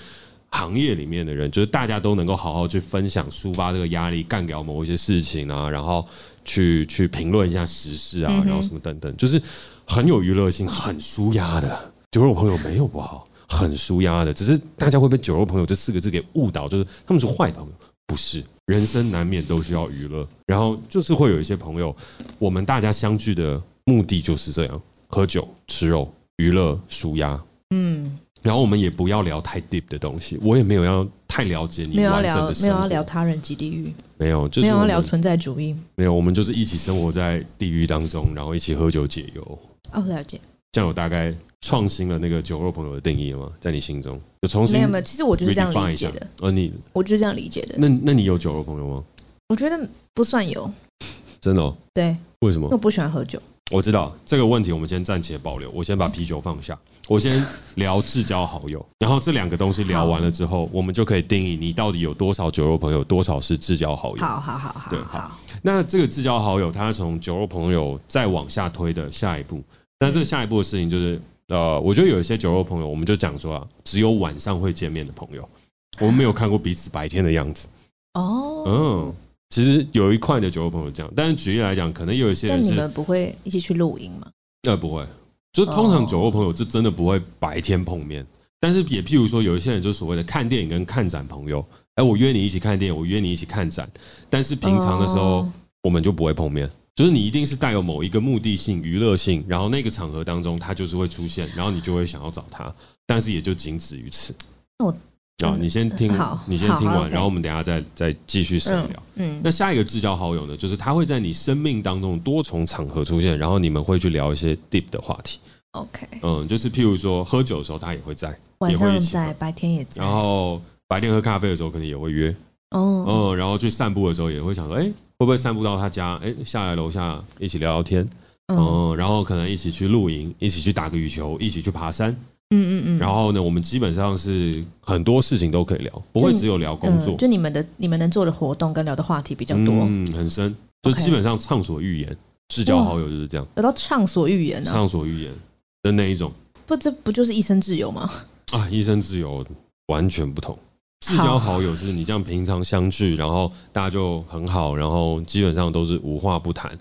行业里面的人，就是大家都能够好好去分享、抒发这个压力，干掉某一些事情啊，然后去去评论一下时事啊，然后什么等等，就是很有娱乐性、很舒压的。酒肉朋友没有不好，很舒压的，只是大家会被“酒肉朋友”这四个字给误导，就是他们是坏朋友。不是，人生难免都需要娱乐，然后就是会有一些朋友，我们大家相聚的目的就是这样：喝酒、吃肉、娱乐、舒压。嗯，然后我们也不要聊太 deep 的东西，我也没有要太了解你，没有要聊，没有要聊他人及地狱，没有，就是没有要聊存在主义，没有，我们就是一起生活在地狱当中，然后一起喝酒解忧。哦，了解。这样有大概。创新了那个酒肉朋友的定义了吗？在你心中有重新没有没有，其实我就是这样理解的。而你，我就是这样理解的。那那你有酒肉朋友吗？我觉得不算有。真的哦？对。为什么？我不喜欢喝酒。我知道这个问题，我们先暂且保留。我先把啤酒放下，我先聊至交好友。然后这两个东西聊完了之后，我们就可以定义你到底有多少酒肉朋友，多少是至交好友。好好好好。对，好。那这个至交好友，他从酒肉朋友再往下推的下一步，那这个下一步的事情就是。呃，我觉得有一些酒肉朋友，我们就讲说啊，只有晚上会见面的朋友，我们没有看过彼此白天的样子。哦，嗯，其实有一块的酒肉朋友这样，但是举例来讲，可能有一些人你们不会一起去露营吗？呃，不会，就通常酒肉朋友是真的不会白天碰面，但是也譬如说，有一些人就所谓的看电影跟看展朋友，哎，我约你一起看电影，我约你一起看展，但是平常的时候我们就不会碰面。就是你一定是带有某一个目的性、娱乐性，然后那个场合当中他就是会出现，然后你就会想要找他，但是也就仅止于此。哦，啊，你先听，你先听完，然后我们等下再再继续深聊。嗯，那下一个至交好友呢，就是他会在你生命当中多重场合出现，然后你们会去聊一些 deep 的话题。OK，嗯，就是譬如说喝酒的时候他也会在，晚上在，白天也在，然后白天喝咖啡的时候可能也会约。哦，嗯，然后去散步的时候也会想说，哎。会不会散步到他家？哎，下来楼下一起聊聊天，嗯，然后可能一起去露营，一起去打个羽球，一起去爬山，嗯嗯嗯。然后呢，我们基本上是很多事情都可以聊，不会只有聊工作。就你们的你们能做的活动跟聊的话题比较多，嗯，很深，就基本上畅所欲言，至交好友就是这样。有到畅所欲言呢？畅所欲言的那一种，不，这不就是一生自由吗？啊，一生自由完全不同。至交好友是你这样平常相聚，然后大家就很好，然后基本上都是无话不谈。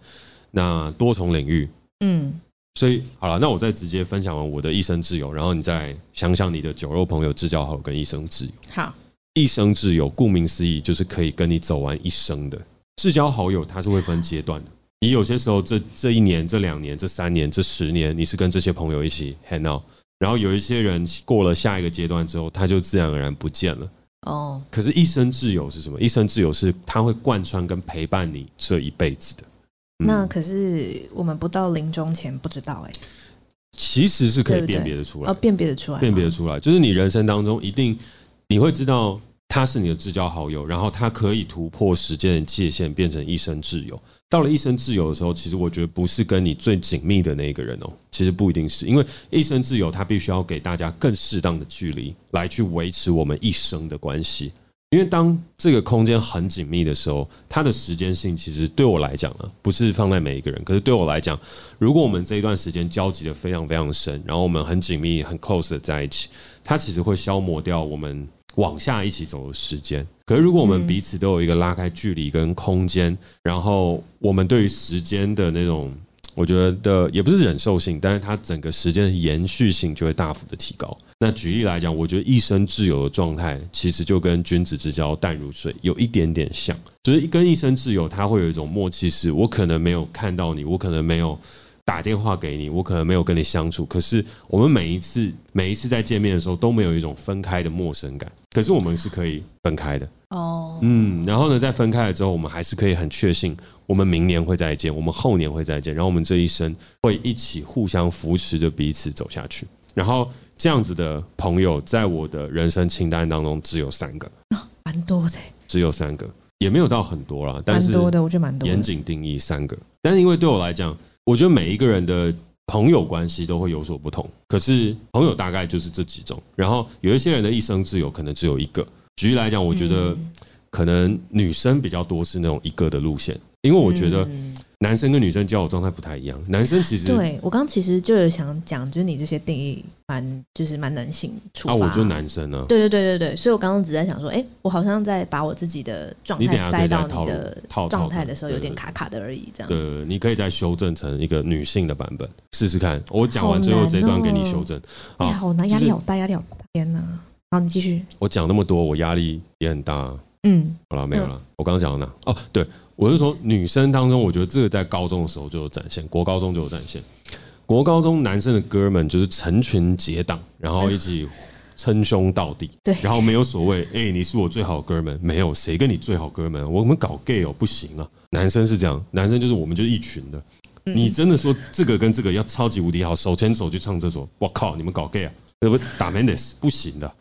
那多重领域，嗯，所以好了，那我再直接分享完我的一生挚友，然后你再想想你的酒肉朋友、至交好友跟一生挚友。好，一生挚友顾名思义就是可以跟你走完一生的。至交好友他是会分阶段的，你有些时候这这一年、这两年、这三年、这十年，你是跟这些朋友一起 hang out，然后有一些人过了下一个阶段之后，他就自然而然不见了。哦，可是，一生挚友是什么？一生挚友是他会贯穿跟陪伴你这一辈子的。嗯、那可是我们不到临终前不知道哎、欸。其实是可以辨别的出来，哦，辨别的出来，辨别的出来，就是你人生当中一定你会知道他是你的至交好友，然后他可以突破时间的界限，变成一生挚友。到了一生挚友的时候，其实我觉得不是跟你最紧密的那一个人哦，其实不一定是因为一生挚友，他必须要给大家更适当的距离来去维持我们一生的关系。因为当这个空间很紧密的时候，它的时间性其实对我来讲呢，不是放在每一个人。可是对我来讲，如果我们这一段时间交集的非常非常深，然后我们很紧密、很 close 的在一起，它其实会消磨掉我们往下一起走的时间。可是如果我们彼此都有一个拉开距离跟空间，然后我们对于时间的那种。我觉得也不是忍受性，但是它整个时间的延续性就会大幅的提高。那举例来讲，我觉得一生挚友的状态，其实就跟君子之交淡如水有一点点像，就是跟一生挚友，他会有一种默契，是我可能没有看到你，我可能没有打电话给你，我可能没有跟你相处，可是我们每一次每一次在见面的时候，都没有一种分开的陌生感，可是我们是可以分开的。哦，嗯，然后呢，在分开了之后，我们还是可以很确信，我们明年会再见，我们后年会再见，然后我们这一生会一起互相扶持着彼此走下去。然后这样子的朋友，在我的人生清单当中只有三个，蛮多的，只有三个，也没有到很多啦，但是蛮多的，我觉得蛮多。严谨定义三个，但是因为对我来讲，我觉得每一个人的朋友关系都会有所不同，可是朋友大概就是这几种。然后有一些人的一生挚友可能只有一个。举例来讲，我觉得可能女生比较多是那种一个的路线，因为我觉得男生跟女生交友状态不太一样。男生其实对我刚刚其实就是想讲，就是你这些定义蛮就是蛮男性出发。啊，我就男生呢。对对对对对，所以我刚刚只在想说，哎，我好像在把我自己的状态塞到你的状态的时候，有点卡卡的而已。这样。对，你可以再修正成一个女性的版本试试看。我讲完最后这段给你修正。哎呀，好难，压力好大，压力好大，天哪！好，你继续。我讲那么多，我压力也很大。嗯，好了，没有了。嗯、我刚刚讲到哪？哦，对，我是说女生当中，我觉得这个在高中的时候就有展现，国高中就有展现。国高中男生的哥们就是成群结党，然后一起称兄道弟。对，然后没有所谓，哎、欸，你是我最好的哥们，没有谁跟你最好哥们，我们搞 gay 哦，不行啊。男生是这样，男生就是我们就是一群的。你真的说这个跟这个要超级无敌好，手牵手去唱厕所，我靠，你们搞 gay 啊？不打 Mendes 不行的，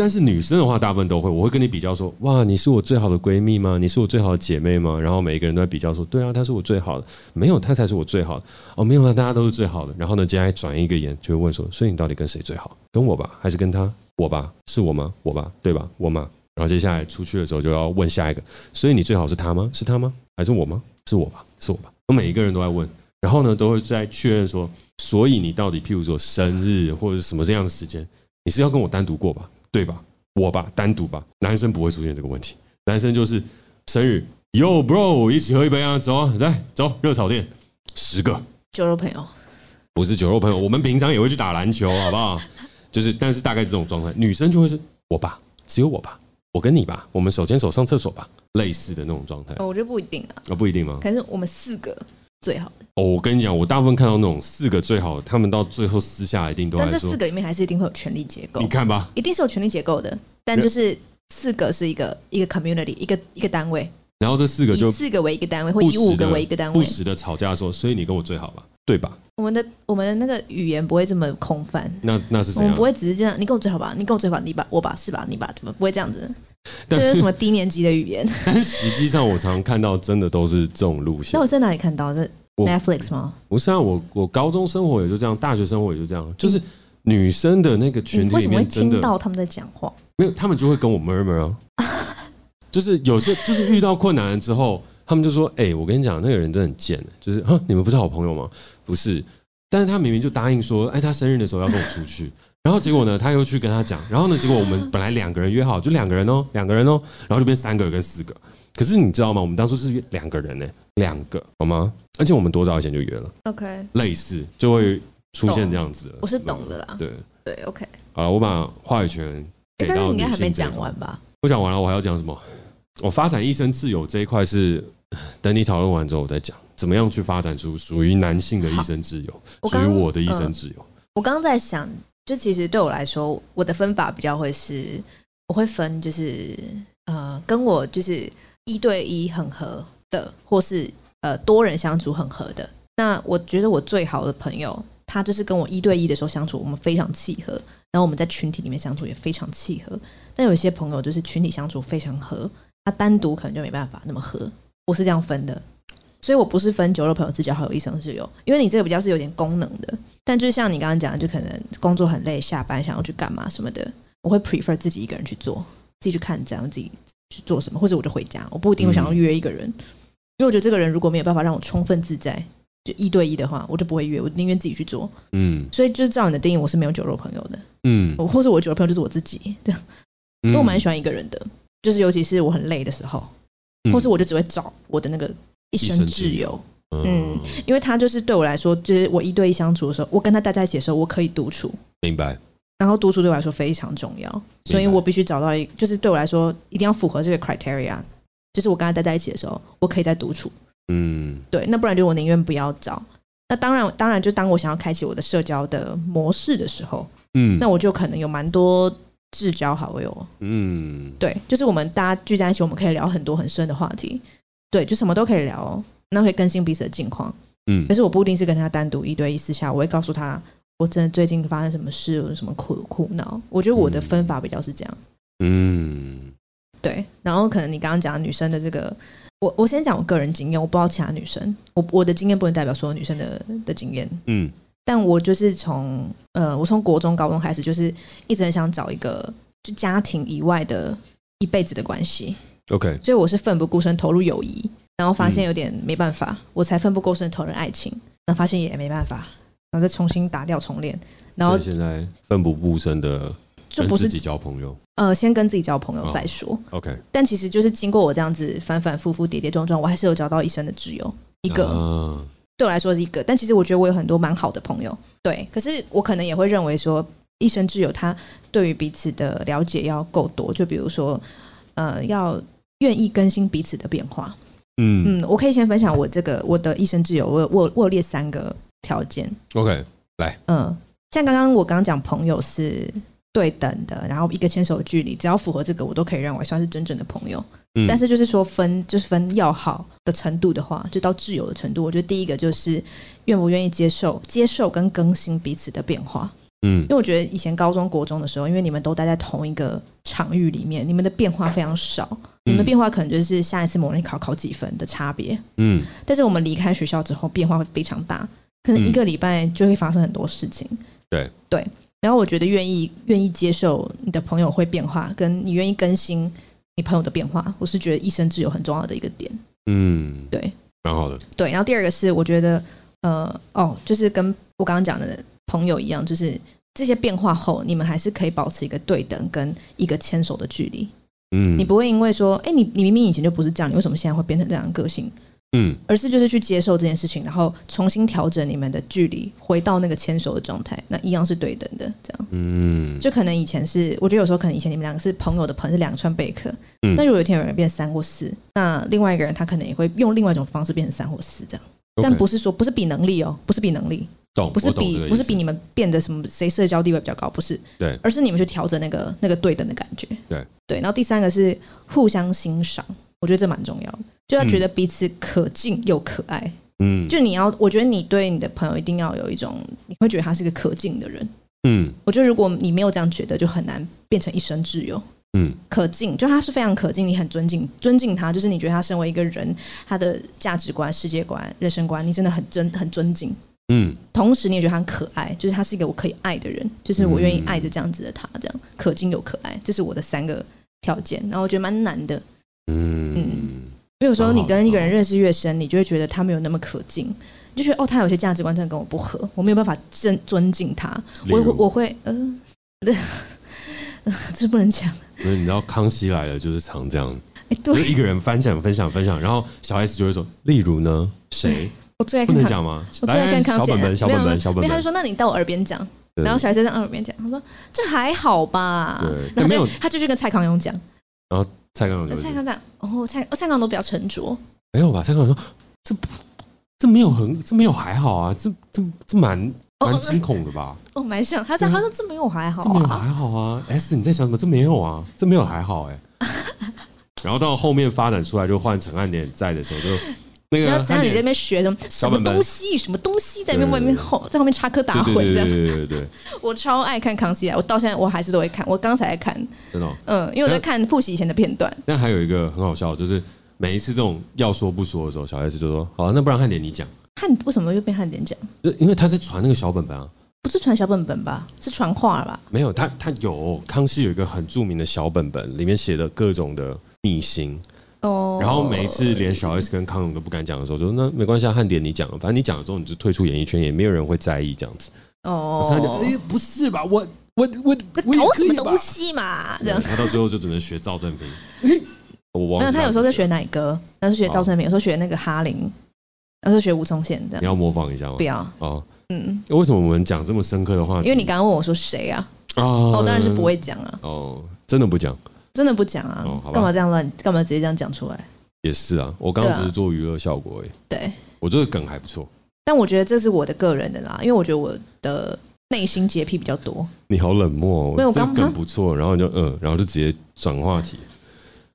但是女生的话大部分都会。我会跟你比较说，哇，你是我最好的闺蜜吗？你是我最好的姐妹吗？然后每一个人都在比较说，对啊，她是我最好的，没有她才是我最好的。哦，没有啊，大家都是最好的。然后呢，接下来转一个眼就会问说，所以你到底跟谁最好？跟我吧，还是跟他？我吧，是我吗？我吧，对吧？我吗？然后接下来出去的时候就要问下一个，所以你最好是他吗？是他吗？还是我吗？是我吧，是我吧。我每一个人都在问。然后呢，都会在确认说，所以你到底，譬如说生日或者是什么这样的时间，你是要跟我单独过吧，对吧？我吧，单独吧。男生不会出现这个问题，男生就是生日，Yo bro，一起喝一杯啊，走啊，来走，热炒店，十个酒肉朋友，不是酒肉朋友，我们平常也会去打篮球，好不好？就是，但是大概是这种状态，女生就会是我吧，只有我吧，我跟你吧，我们手牵手上厕所吧，类似的那种状态。我觉得不一定啊，啊，不一定吗？可是我们四个。最好的哦，我跟你讲，我大部分看到那种四个最好的，他们到最后私下一定都，但这四个里面还是一定会有权力结构。你看吧，一定是有权力结构的，但就是四个是一个一个 community，一个一个单位。然后这四个就四个为一个单位，或以五个为一个单位，不时的吵架说，所以你跟我最好吧，对吧？我们的我们的那个语言不会这么空泛，那那是什么？我们不会只是这样，你跟我最好吧，你跟我最好，你吧，我吧，是吧？你吧，怎么不会这样子？这是什么低年级的语言？但实际上，我常常看到真的都是这种路线。那我在哪里看到这？Netflix 吗？不是啊，我我高中生活也就这样，大学生活也就这样，就是女生的那个群体里面，真的听到他们在讲话，没有，他们就会跟我 murmur 啊，就是有些就是遇到困难了之后，他们就说：“哎，我跟你讲，那个人真的很贱，就是哼，你们不是好朋友吗？不是，但是他明明就答应说，哎，他生日的时候要跟我出去，然后结果呢，他又去跟他讲，然后呢，结果我们本来两个人约好，就两个人哦，两个人哦，然后就变三个跟四个。”可是你知道吗？我们当初是约两个人呢，两个好吗？而且我们多早以前就约了，OK，类似就会出现这样子的。我是懂的啦，对对，OK。好了，我把话语权给到你。但是你应该还没讲完吧？我讲完了，我还要讲什么？我发展一生自由这一块是等你讨论完之后我再讲，怎么样去发展出属于男性的一生自由，属于我的一生自由。我刚刚在想，就其实对我来说，我的分法比较会是，我会分就是呃，跟我就是。一对一很合的，或是呃多人相处很合的，那我觉得我最好的朋友，他就是跟我一对一的时候相处，我们非常契合，然后我们在群体里面相处也非常契合。但有些朋友就是群体相处非常合，他单独可能就没办法那么合。我是这样分的，所以我不是分酒肉朋友、至交好友、一生挚友，因为你这个比较是有点功能的。但就是像你刚刚讲的，就可能工作很累，下班想要去干嘛什么的，我会 prefer 自己一个人去做。自己去看展，自己去做什么，或者我就回家，我不一定会想要约一个人，嗯、因为我觉得这个人如果没有办法让我充分自在，就一对一的话，我就不会约，我宁愿自己去做。嗯，所以就是照你的定义，我是没有酒肉朋友的。嗯，或者我酒肉朋友就是我自己，这样，因为我蛮喜欢一个人的，就是尤其是我很累的时候，嗯、或是我就只会找我的那个一生挚友。嗯，因为他就是对我来说，就是我一对一相处的时候，我跟他待在一起的时候，我可以独处。明白。然后独处对我来说非常重要，所以我必须找到一，就是对我来说一定要符合这个 criteria，就是我跟他待在一起的时候，我可以再独处。嗯，对，那不然就我宁愿不要找。那当然，当然就当我想要开启我的社交的模式的时候，嗯，那我就可能有蛮多至交好友。嗯，对，就是我们大家聚在一起，我们可以聊很多很深的话题，对，就什么都可以聊哦。那会更新彼此的近况，嗯，可是我不一定是跟他单独一对一私下，我会告诉他我真的最近发生什么事，有什么苦苦恼。我觉得我的分法比较是这样，嗯，对。然后可能你刚刚讲女生的这个，我我先讲我个人经验，我不知道其他女生，我我的经验不能代表所有女生的的经验，嗯。但我就是从呃，我从国中、高中开始，就是一直很想找一个就家庭以外的一辈子的关系，OK。所以我是奋不顾身投入友谊。然后发现有点没办法，嗯、我才奋不顾身投入爱情，然后发现也没办法，然后再重新打掉重练。然后现在奋不顾身的就不是自己交朋友，呃，先跟自己交朋友再说。哦、OK，但其实就是经过我这样子反反复复、跌跌撞撞，我还是有找到一生的挚友一个，啊、对我来说是一个。但其实我觉得我有很多蛮好的朋友，对。可是我可能也会认为说，一生挚友他对于彼此的了解要够多，就比如说，呃，要愿意更新彼此的变化。嗯嗯，我可以先分享我这个我的一生挚友，我我我列三个条件。OK，来，嗯，像刚刚我刚刚讲朋友是对等的，然后一个牵手距离，只要符合这个，我都可以认为算是真正的朋友。嗯，但是就是说分就是分要好的程度的话，就到挚友的程度，我觉得第一个就是愿不愿意接受接受跟更新彼此的变化。嗯，因为我觉得以前高中国中的时候，因为你们都待在同一个场域里面，你们的变化非常少，你们的变化可能就是下一次模拟考考几分的差别。嗯，但是我们离开学校之后，变化会非常大，可能一个礼拜就会发生很多事情。对对，然后我觉得愿意愿意接受你的朋友会变化，跟你愿意更新你朋友的变化，我是觉得一生挚友很重要的一个点。嗯，对，蛮好的。对，然后第二个是我觉得，呃，哦，就是跟我刚刚讲的。朋友一样，就是这些变化后，你们还是可以保持一个对等跟一个牵手的距离。嗯，你不会因为说，哎，你你明明以前就不是这样，你为什么现在会变成这样的个性？嗯，而是就是去接受这件事情，然后重新调整你们的距离，回到那个牵手的状态，那一样是对等的。这样，嗯，就可能以前是，我觉得有时候可能以前你们两个是朋友的朋友，是两串贝壳。嗯，那如果有一天有人变三或四，那另外一个人他可能也会用另外一种方式变成三或四这样。但不是说不是比能力哦，不是比能力。懂，不是比不是比你们变得什么谁社交地位比较高，不是，对，而是你们去调整那个那个对等的感觉，对。对。然后第三个是互相欣赏，我觉得这蛮重要的，就要觉得彼此可敬又可爱，嗯，就你要，我觉得你对你的朋友一定要有一种，你会觉得他是个可敬的人，嗯，我觉得如果你没有这样觉得，就很难变成一生挚友。嗯，可敬，就他是非常可敬，你很尊敬，尊敬他，就是你觉得他身为一个人，他的价值观、世界观、人生观，你真的很尊很尊敬。嗯，同时你也觉得他很可爱，就是他是一个我可以爱的人，就是我愿意爱着这样子的他，这样可敬又可爱，这是我的三个条件。然后我觉得蛮难的，嗯嗯，因为有时候你跟一个人认识越深，你就会觉得他没有那么可敬，你就觉得哦，他有些价值观真的跟我不合，我没有办法尊尊敬他，我我会呃。这不能讲。所以你知道《康熙来了》就是常这样，哎，对，一个人分享分享分享，然后小 S 就会说：“例如呢，谁？我最爱看不能讲吗？我最爱看康熙。”小本本，小本本，小本本。他就说：“那你到我耳边讲。”然后小 S 在耳边讲，他说：“这还好吧？”对，然后他就去跟蔡康永讲。然后蔡康永，蔡康永，哦，蔡蔡康永都比较沉着。没有吧？蔡康永说：“这不，这没有很，这没有还好啊，这这这蛮。”蛮惊恐的吧？哦，蛮像。他讲，他说这没有还好，这没有还好啊。S，你在想什么？这没有啊，这没有还好哎。然后到后面发展出来，就换陈汉典在的时候，就那个陈汉典在那边学什么什么东西，什么东西在那边外面吼，在后面插科打诨这样。对对对对，我超爱看康熙来，我到现在我还是都会看。我刚才看，真的，嗯，因为我在看复习以前的片段。但还有一个很好笑，就是每一次这种要说不说的时候，小 S 就说：“好，那不然汉典你讲。”汉为什么又变汉典讲？就因为他在传那个小本本啊，不是传小本本吧？是传话吧？没有，他他有康熙有一个很著名的小本本，里面写的各种的秘辛。哦。然后每一次连小 S 跟康永都不敢讲的时候，就说那没关系，汉典你讲，反正你讲了之后你就退出演艺圈，也没有人会在意这样子。哦。他就哎，不是吧？我我我我搞什么东西嘛？这样。他到最后就只能学赵正平。我忘了。他有时候在学奶哥，他是学赵正平，有时候学那个哈林，有时候学吴宗宪这样。你要模仿一下吗？不要。哦。嗯，为什么我们讲这么深刻的话？因为你刚刚问我说谁啊？哦，我当然是不会讲啊。哦，真的不讲，真的不讲啊？干嘛这样乱？干嘛直接这样讲出来？也是啊，我刚刚只是做娱乐效果而已。对，我这个梗还不错。但我觉得这是我的个人的啦，因为我觉得我的内心洁癖比较多。你好冷漠哦。没有，我刚梗不错，然后就嗯，然后就直接转话题。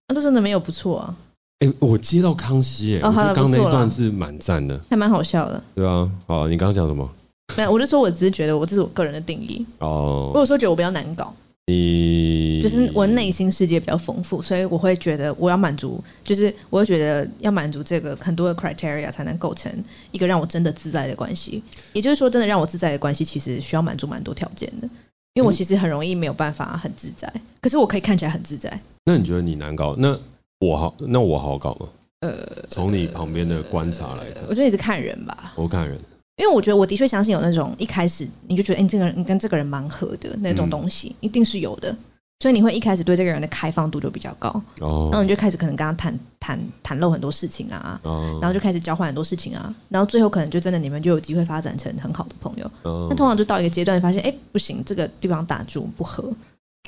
那都真的没有不错啊。哎，我接到康熙，哎，我觉得刚那一段是蛮赞的，还蛮好笑的。对啊，好，你刚刚讲什么？没有，我就说，我只是觉得，我这是我个人的定义。哦，我有时候觉得我比较难搞，你就是我内心世界比较丰富，所以我会觉得我要满足，就是我会觉得要满足这个很多的 criteria 才能构成一个让我真的自在的关系。也就是说，真的让我自在的关系，其实需要满足蛮多条件的。因为我其实很容易没有办法很自在，可是我可以看起来很自在。那你觉得你难搞？那我好？那我好搞吗？呃，从你旁边的观察来看，我觉得你是看人吧。我看人。因为我觉得我的确相信有那种一开始你就觉得哎，你这个人你跟这个人蛮合的那种东西，一定是有的。所以你会一开始对这个人的开放度就比较高，然后你就开始可能跟他谈谈谈露很多事情啊，然后就开始交换很多事情啊，然后最后可能就真的你们就有机会发展成很好的朋友。那通常就到一个阶段发现哎，不行，这个地方打住不合。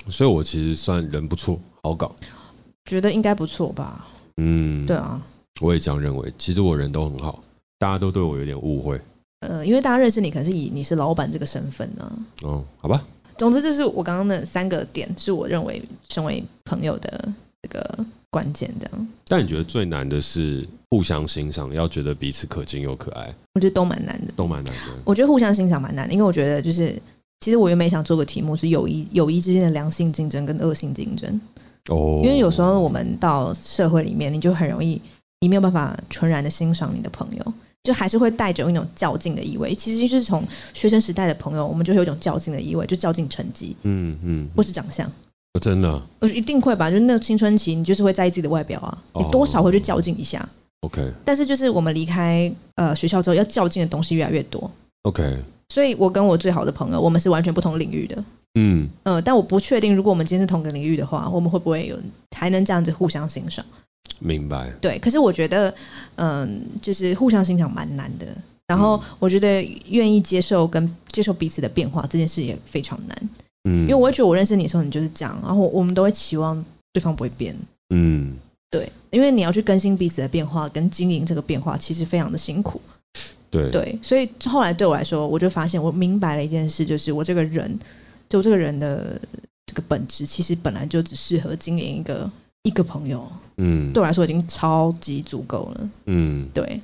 所以我其实算人不错，好搞，觉得应该不错吧？嗯，对啊，我也这样认为。其实我人都很好，大家都对我有点误会。呃，因为大家认识你，可能是以你是老板这个身份呢、啊。哦，好吧。总之，这是我刚刚的三个点，是我认为成为朋友的这个关键。这样。但你觉得最难的是互相欣赏，要觉得彼此可敬又可爱？我觉得都蛮难的，都蛮难的。我觉得互相欣赏蛮难的，因为我觉得就是，其实我原本想做个题目是友谊，友谊之间的良性竞争跟恶性竞争。哦。因为有时候我们到社会里面，你就很容易，你没有办法纯然的欣赏你的朋友。就还是会带着一种较劲的意味，其实就是从学生时代的朋友，我们就会有一种较劲的意味，就较劲成绩，嗯嗯，或是长相，真的，我一定会吧？就是那个青春期，你就是会在意自己的外表啊，你多少会去较劲一下，OK。但是就是我们离开呃学校之后，要较劲的东西越来越多，OK。所以我跟我最好的朋友，我们是完全不同领域的，嗯呃，但我不确定，如果我们今天是同个领域的话，我们会不会有还能这样子互相欣赏？明白，对，可是我觉得，嗯，就是互相欣赏蛮难的。然后我觉得愿意接受跟接受彼此的变化这件事也非常难。嗯，因为我会觉得我认识你的时候你就是这样，然后我们都会期望对方不会变。嗯，对，因为你要去更新彼此的变化跟经营这个变化，其实非常的辛苦。对对，所以后来对我来说，我就发现我明白了一件事，就是我这个人，就这个人的这个本质，其实本来就只适合经营一个。一个朋友，嗯，对我来说已经超级足够了，嗯，对，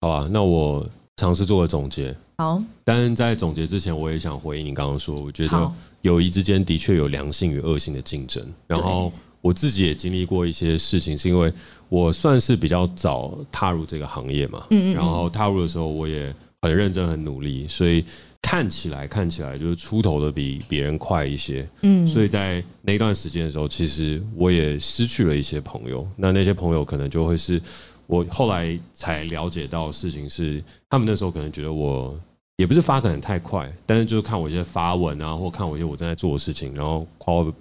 好啊，那我尝试做个总结，好，但是在总结之前，我也想回应你刚刚说，我觉得友谊之间的确有良性与恶性的竞争，然后我自己也经历过一些事情，是因为我算是比较早踏入这个行业嘛，嗯嗯，然后踏入的时候我也很认真很努力，所以。看起来看起来就是出头的比别人快一些，嗯，所以在那段时间的时候，其实我也失去了一些朋友。那那些朋友可能就会是我后来才了解到的事情是，他们那时候可能觉得我也不是发展的太快，但是就是看我一些发文啊，或看我一些我正在做的事情，然后夸我，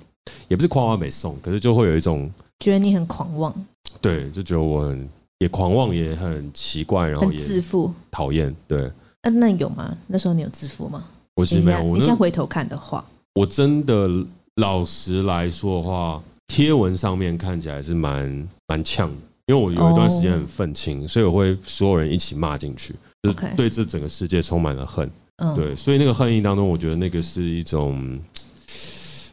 也不是夸我美颂，可是就会有一种觉得你很狂妄，对，就觉得我很也狂妄，也很奇怪，然后也自负，讨厌，对。那、啊、那有吗？那时候你有自负吗？我其实没有。你现在回头看的话，我真的老实来说的话，贴文上面看起来是蛮蛮呛的，因为我有一段时间很愤青，所以我会所有人一起骂进去，就是对这整个世界充满了恨。对，所以那个恨意当中，我觉得那个是一种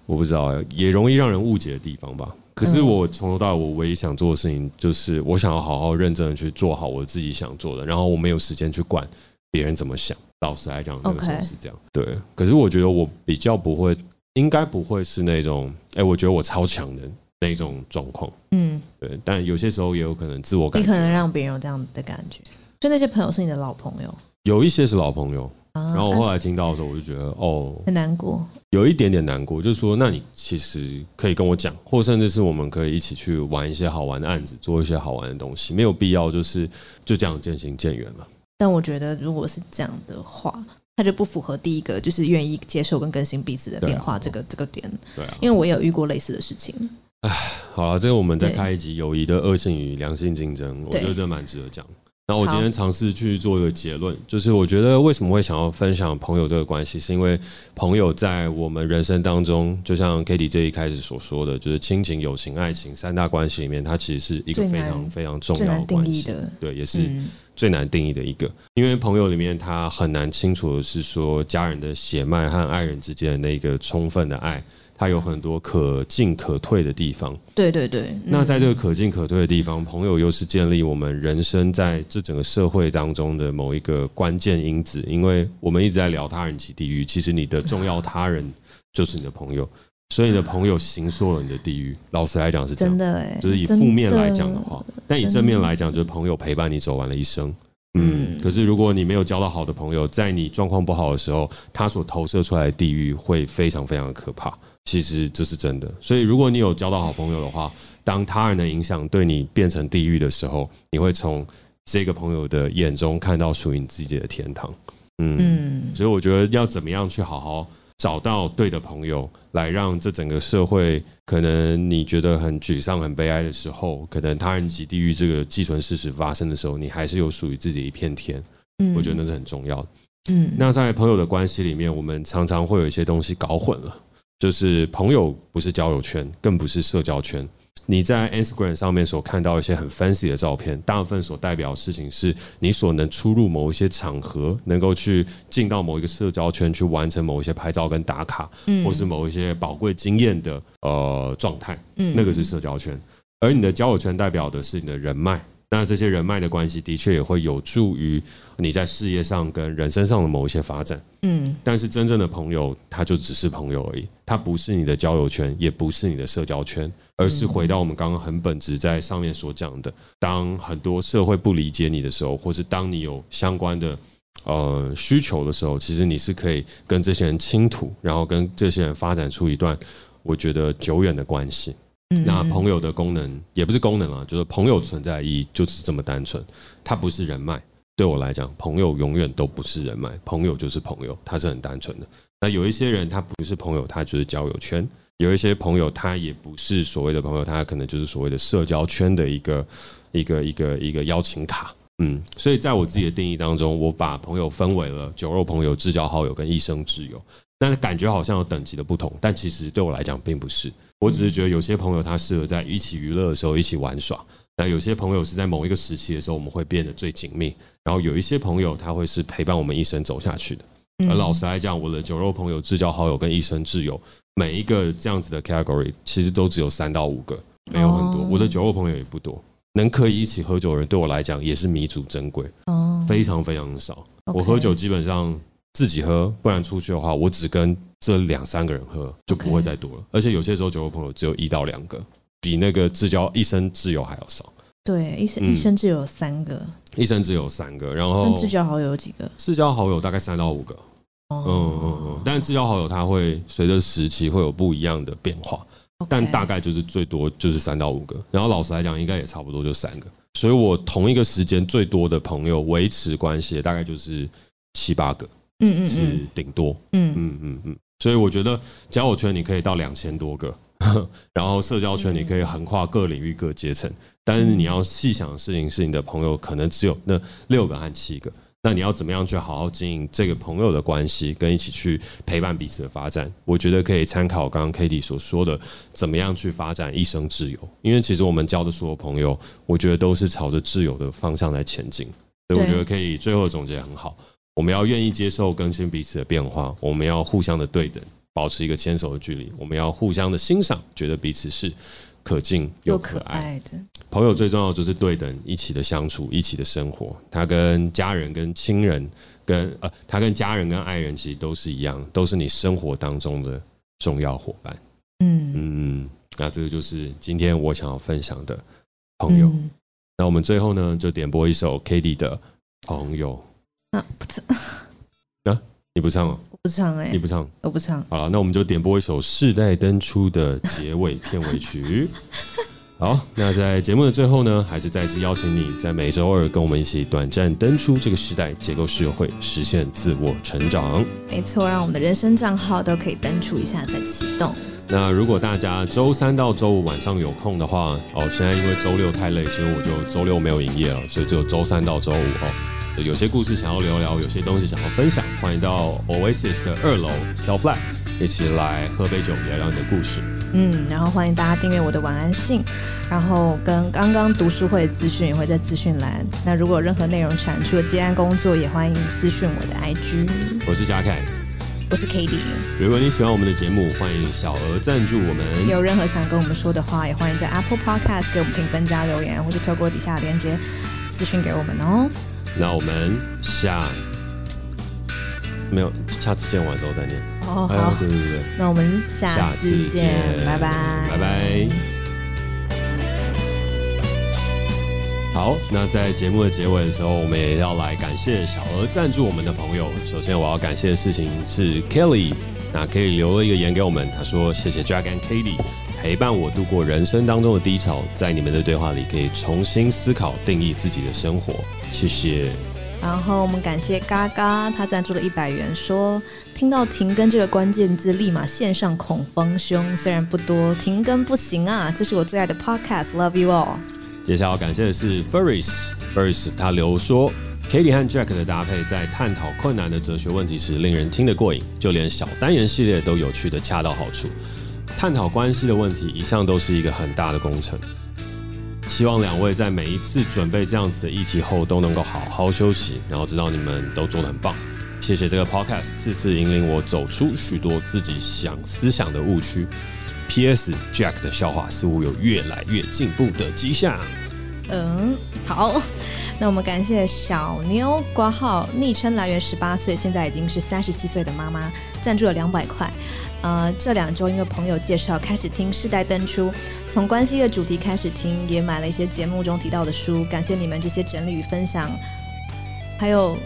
我不知道，也容易让人误解的地方吧。可是我从头到尾，我唯一想做的事情就是，我想要好好认真的去做好我自己想做的，然后我没有时间去管。别人怎么想？老实来讲，那个时候是这样。对，可是我觉得我比较不会，应该不会是那种，哎，我觉得我超强的那种状况。嗯，对。但有些时候也有可能自我感觉，你可能让别人有这样的感觉。就那些朋友是你的老朋友？有一些是老朋友，然后我后来听到的时候，我就觉得哦，很难过，有一点点难过。就是说，那你其实可以跟我讲，或甚至是我们可以一起去玩一些好玩的案子，做一些好玩的东西，没有必要就是就这样渐行渐远了。但我觉得，如果是这样的话，它就不符合第一个，就是愿意接受跟更新彼此的变化这个这个点。对啊，因为我也有遇过类似的事情。哎，好了，这个我们再开一集友谊的恶性与良性竞争，我觉得这蛮值得讲。那我今天尝试去做一个结论，就是我觉得为什么会想要分享朋友这个关系，是因为朋友在我们人生当中，就像 Cady 这一开始所说的，就是亲情、友情、爱情三大关系里面，它其实是一个非常非常重要的关系。对，也是最难定义的一个，因为朋友里面他很难清楚的是说家人的血脉和爱人之间的那个充分的爱。他有很多可进可退的地方。对对对。那在这个可进可退的地方，朋友又是建立我们人生在这整个社会当中的某一个关键因子。因为我们一直在聊他人及地域，其实你的重要他人就是你的朋友，所以你的朋友行塑了你的地狱。老实来讲是这样，真的，就是以负面来讲的话，但以正面来讲，就是朋友陪伴你走完了一生。嗯，可是如果你没有交到好的朋友，在你状况不好的时候，他所投射出来的地狱会非常非常的可怕。其实这是真的，所以如果你有交到好朋友的话，当他人的影响对你变成地狱的时候，你会从这个朋友的眼中看到属于你自己的天堂。嗯，所以我觉得要怎么样去好好找到对的朋友，来让这整个社会，可能你觉得很沮丧、很悲哀的时候，可能他人及地狱这个寄存事实发生的时候，你还是有属于自己的一片天。嗯，我觉得那是很重要的。嗯，那在朋友的关系里面，我们常常会有一些东西搞混了。就是朋友不是交友圈，更不是社交圈。你在 Instagram 上面所看到一些很 fancy 的照片，大部分所代表的事情是你所能出入某一些场合，能够去进到某一个社交圈，去完成某一些拍照跟打卡，嗯，或是某一些宝贵经验的呃状态，嗯，那个是社交圈。而你的交友圈代表的是你的人脉。那这些人脉的关系的确也会有助于你在事业上跟人生上的某一些发展。嗯，但是真正的朋友，他就只是朋友而已，他不是你的交友圈，也不是你的社交圈，而是回到我们刚刚很本质在上面所讲的，当很多社会不理解你的时候，或是当你有相关的呃需求的时候，其实你是可以跟这些人倾吐，然后跟这些人发展出一段我觉得久远的关系。那朋友的功能也不是功能啊，就是朋友存在意义就是这么单纯，它不是人脉。对我来讲，朋友永远都不是人脉，朋友就是朋友，它是很单纯的。那有一些人他不是朋友，他就是交友圈；有一些朋友他也不是所谓的朋友，他可能就是所谓的社交圈的一个一个一个一个邀请卡。嗯，所以在我自己的定义当中，我把朋友分为了酒肉朋友、至交好友跟一生挚友。但是感觉好像有等级的不同，但其实对我来讲并不是。我只是觉得有些朋友他适合在一起娱乐的时候一起玩耍，那有些朋友是在某一个时期的时候我们会变得最紧密，然后有一些朋友他会是陪伴我们一生走下去的。而老实来讲，我的酒肉朋友、至交好友跟一生挚友，每一个这样子的 category 其实都只有三到五个，没有很多。我的酒肉朋友也不多，能可以一起喝酒的人对我来讲也是弥足珍贵，非常非常的少。我喝酒基本上。自己喝，不然出去的话，我只跟这两三个人喝，就不会再多了。而且有些时候酒肉朋友只有一到两个，比那个至交一生挚友还要少。对，一生、嗯、一生挚友有三个，一生挚友三个，然后至交好友有几个？至交好友大概三到五个。哦、嗯嗯嗯，但至交好友他会随着时期会有不一样的变化.但大概就是最多就是三到五个。然后老实来讲，应该也差不多就三个。所以我同一个时间最多的朋友维持关系大概就是七八个。嗯嗯是顶多，嗯。嗯嗯嗯，所以我觉得交友圈你可以到两千多个，然后社交圈你可以横跨各领域各阶层，但是你要细想的事情是，你的朋友可能只有那六个和七个，那你要怎么样去好好经营这个朋友的关系，跟一起去陪伴彼此的发展？我觉得可以参考刚刚 Cady 所说的，怎么样去发展一生挚友？因为其实我们交的所有朋友，我觉得都是朝着挚友的方向来前进，所以我觉得可以最后总结很好。我们要愿意接受更新彼此的变化，我们要互相的对等，保持一个牵手的距离。我们要互相的欣赏，觉得彼此是可敬又可爱的朋友。最重要就是对等，一起的相处，一起的生活。他跟家人、跟亲人、跟呃，他跟家人跟爱人其实都是一样，都是你生活当中的重要伙伴。嗯嗯，那这个就是今天我想要分享的朋友。嗯、那我们最后呢，就点播一首 Cady 的朋友。啊，不唱，啊，你不唱哦？我不唱哎、欸，你不唱，我不唱。好了，那我们就点播一首《世代登出》的结尾片尾曲。好，那在节目的最后呢，还是再次邀请你在每周二跟我们一起短暂登出这个时代，结构社会，实现自我成长。没错，让我们的人生账号都可以登出一下再启动。那如果大家周三到周五晚上有空的话，哦，现在因为周六太累，所以我就周六没有营业了，所以只有周三到周五哦。有些故事想要聊聊，有些东西想要分享，欢迎到 Oasis 的二楼 Self Lab 一起来喝杯酒，聊聊你的故事。嗯，然后欢迎大家订阅我的晚安信，然后跟刚刚读书会的资讯也会在资讯栏。那如果有任何内容产出的接案工作，也欢迎私讯我的 IG。我是嘉凯，我是 Cady。如果你喜欢我们的节目，欢迎小额赞助我们。有任何想跟我们说的话，也欢迎在 Apple Podcast 给我们评分加留言，或是透过底下的链接私讯给我们哦。那我们下没有下次见完之后再念。哦，好，对对对，那我们下次见，拜拜，拜拜。好，那在节目的结尾的时候，我们也要来感谢小额赞助我们的朋友。首先，我要感谢的事情是 Kelly，那 Kelly 留了一个言给我们，他说：“谢谢 Jack and Cady 陪伴我度过人生当中的低潮，在你们的对话里可以重新思考定义自己的生活。”谢谢。然后我们感谢嘎嘎，他赞助了一百元，说听到停更这个关键字，立马线上恐慌凶。虽然不多，停更不行啊！这是我最爱的 Podcast，Love you all。接下来要感谢的是 Ferris，Ferris 他留说，Katie 和 Jack 的搭配在探讨困难的哲学问题时，令人听得过瘾，就连小单元系列都有趣的恰到好处。探讨关系的问题，一向都是一个很大的工程。希望两位在每一次准备这样子的议题后，都能够好好休息，然后知道你们都做得很棒。谢谢这个 podcast，次次引领我走出许多自己想思想的误区。P.S. Jack 的笑话似乎有越来越进步的迹象。嗯，好，那我们感谢小妞挂号，昵称来源十八岁，现在已经是三十七岁的妈妈，赞助了两百块。呃，这两周因为朋友介绍开始听世代登出，从关系的主题开始听，也买了一些节目中提到的书。感谢你们这些整理与分享，还有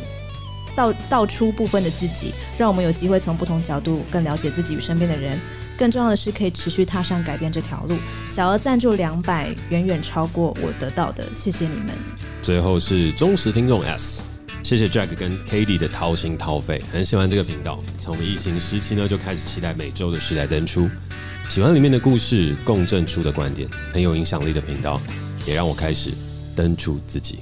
道 道出部分的自己，让我们有机会从不同角度更了解自己与身边的人。更重要的是，可以持续踏上改变这条路。小额赞助两百，远远超过我得到的，谢谢你们。最后是忠实听众 S。谢谢 Jack 跟 Katie 的掏心掏肺，很喜欢这个频道。从疫情时期呢，就开始期待每周的时代登出，喜欢里面的故事，共振出的观点，很有影响力的频道，也让我开始登出自己。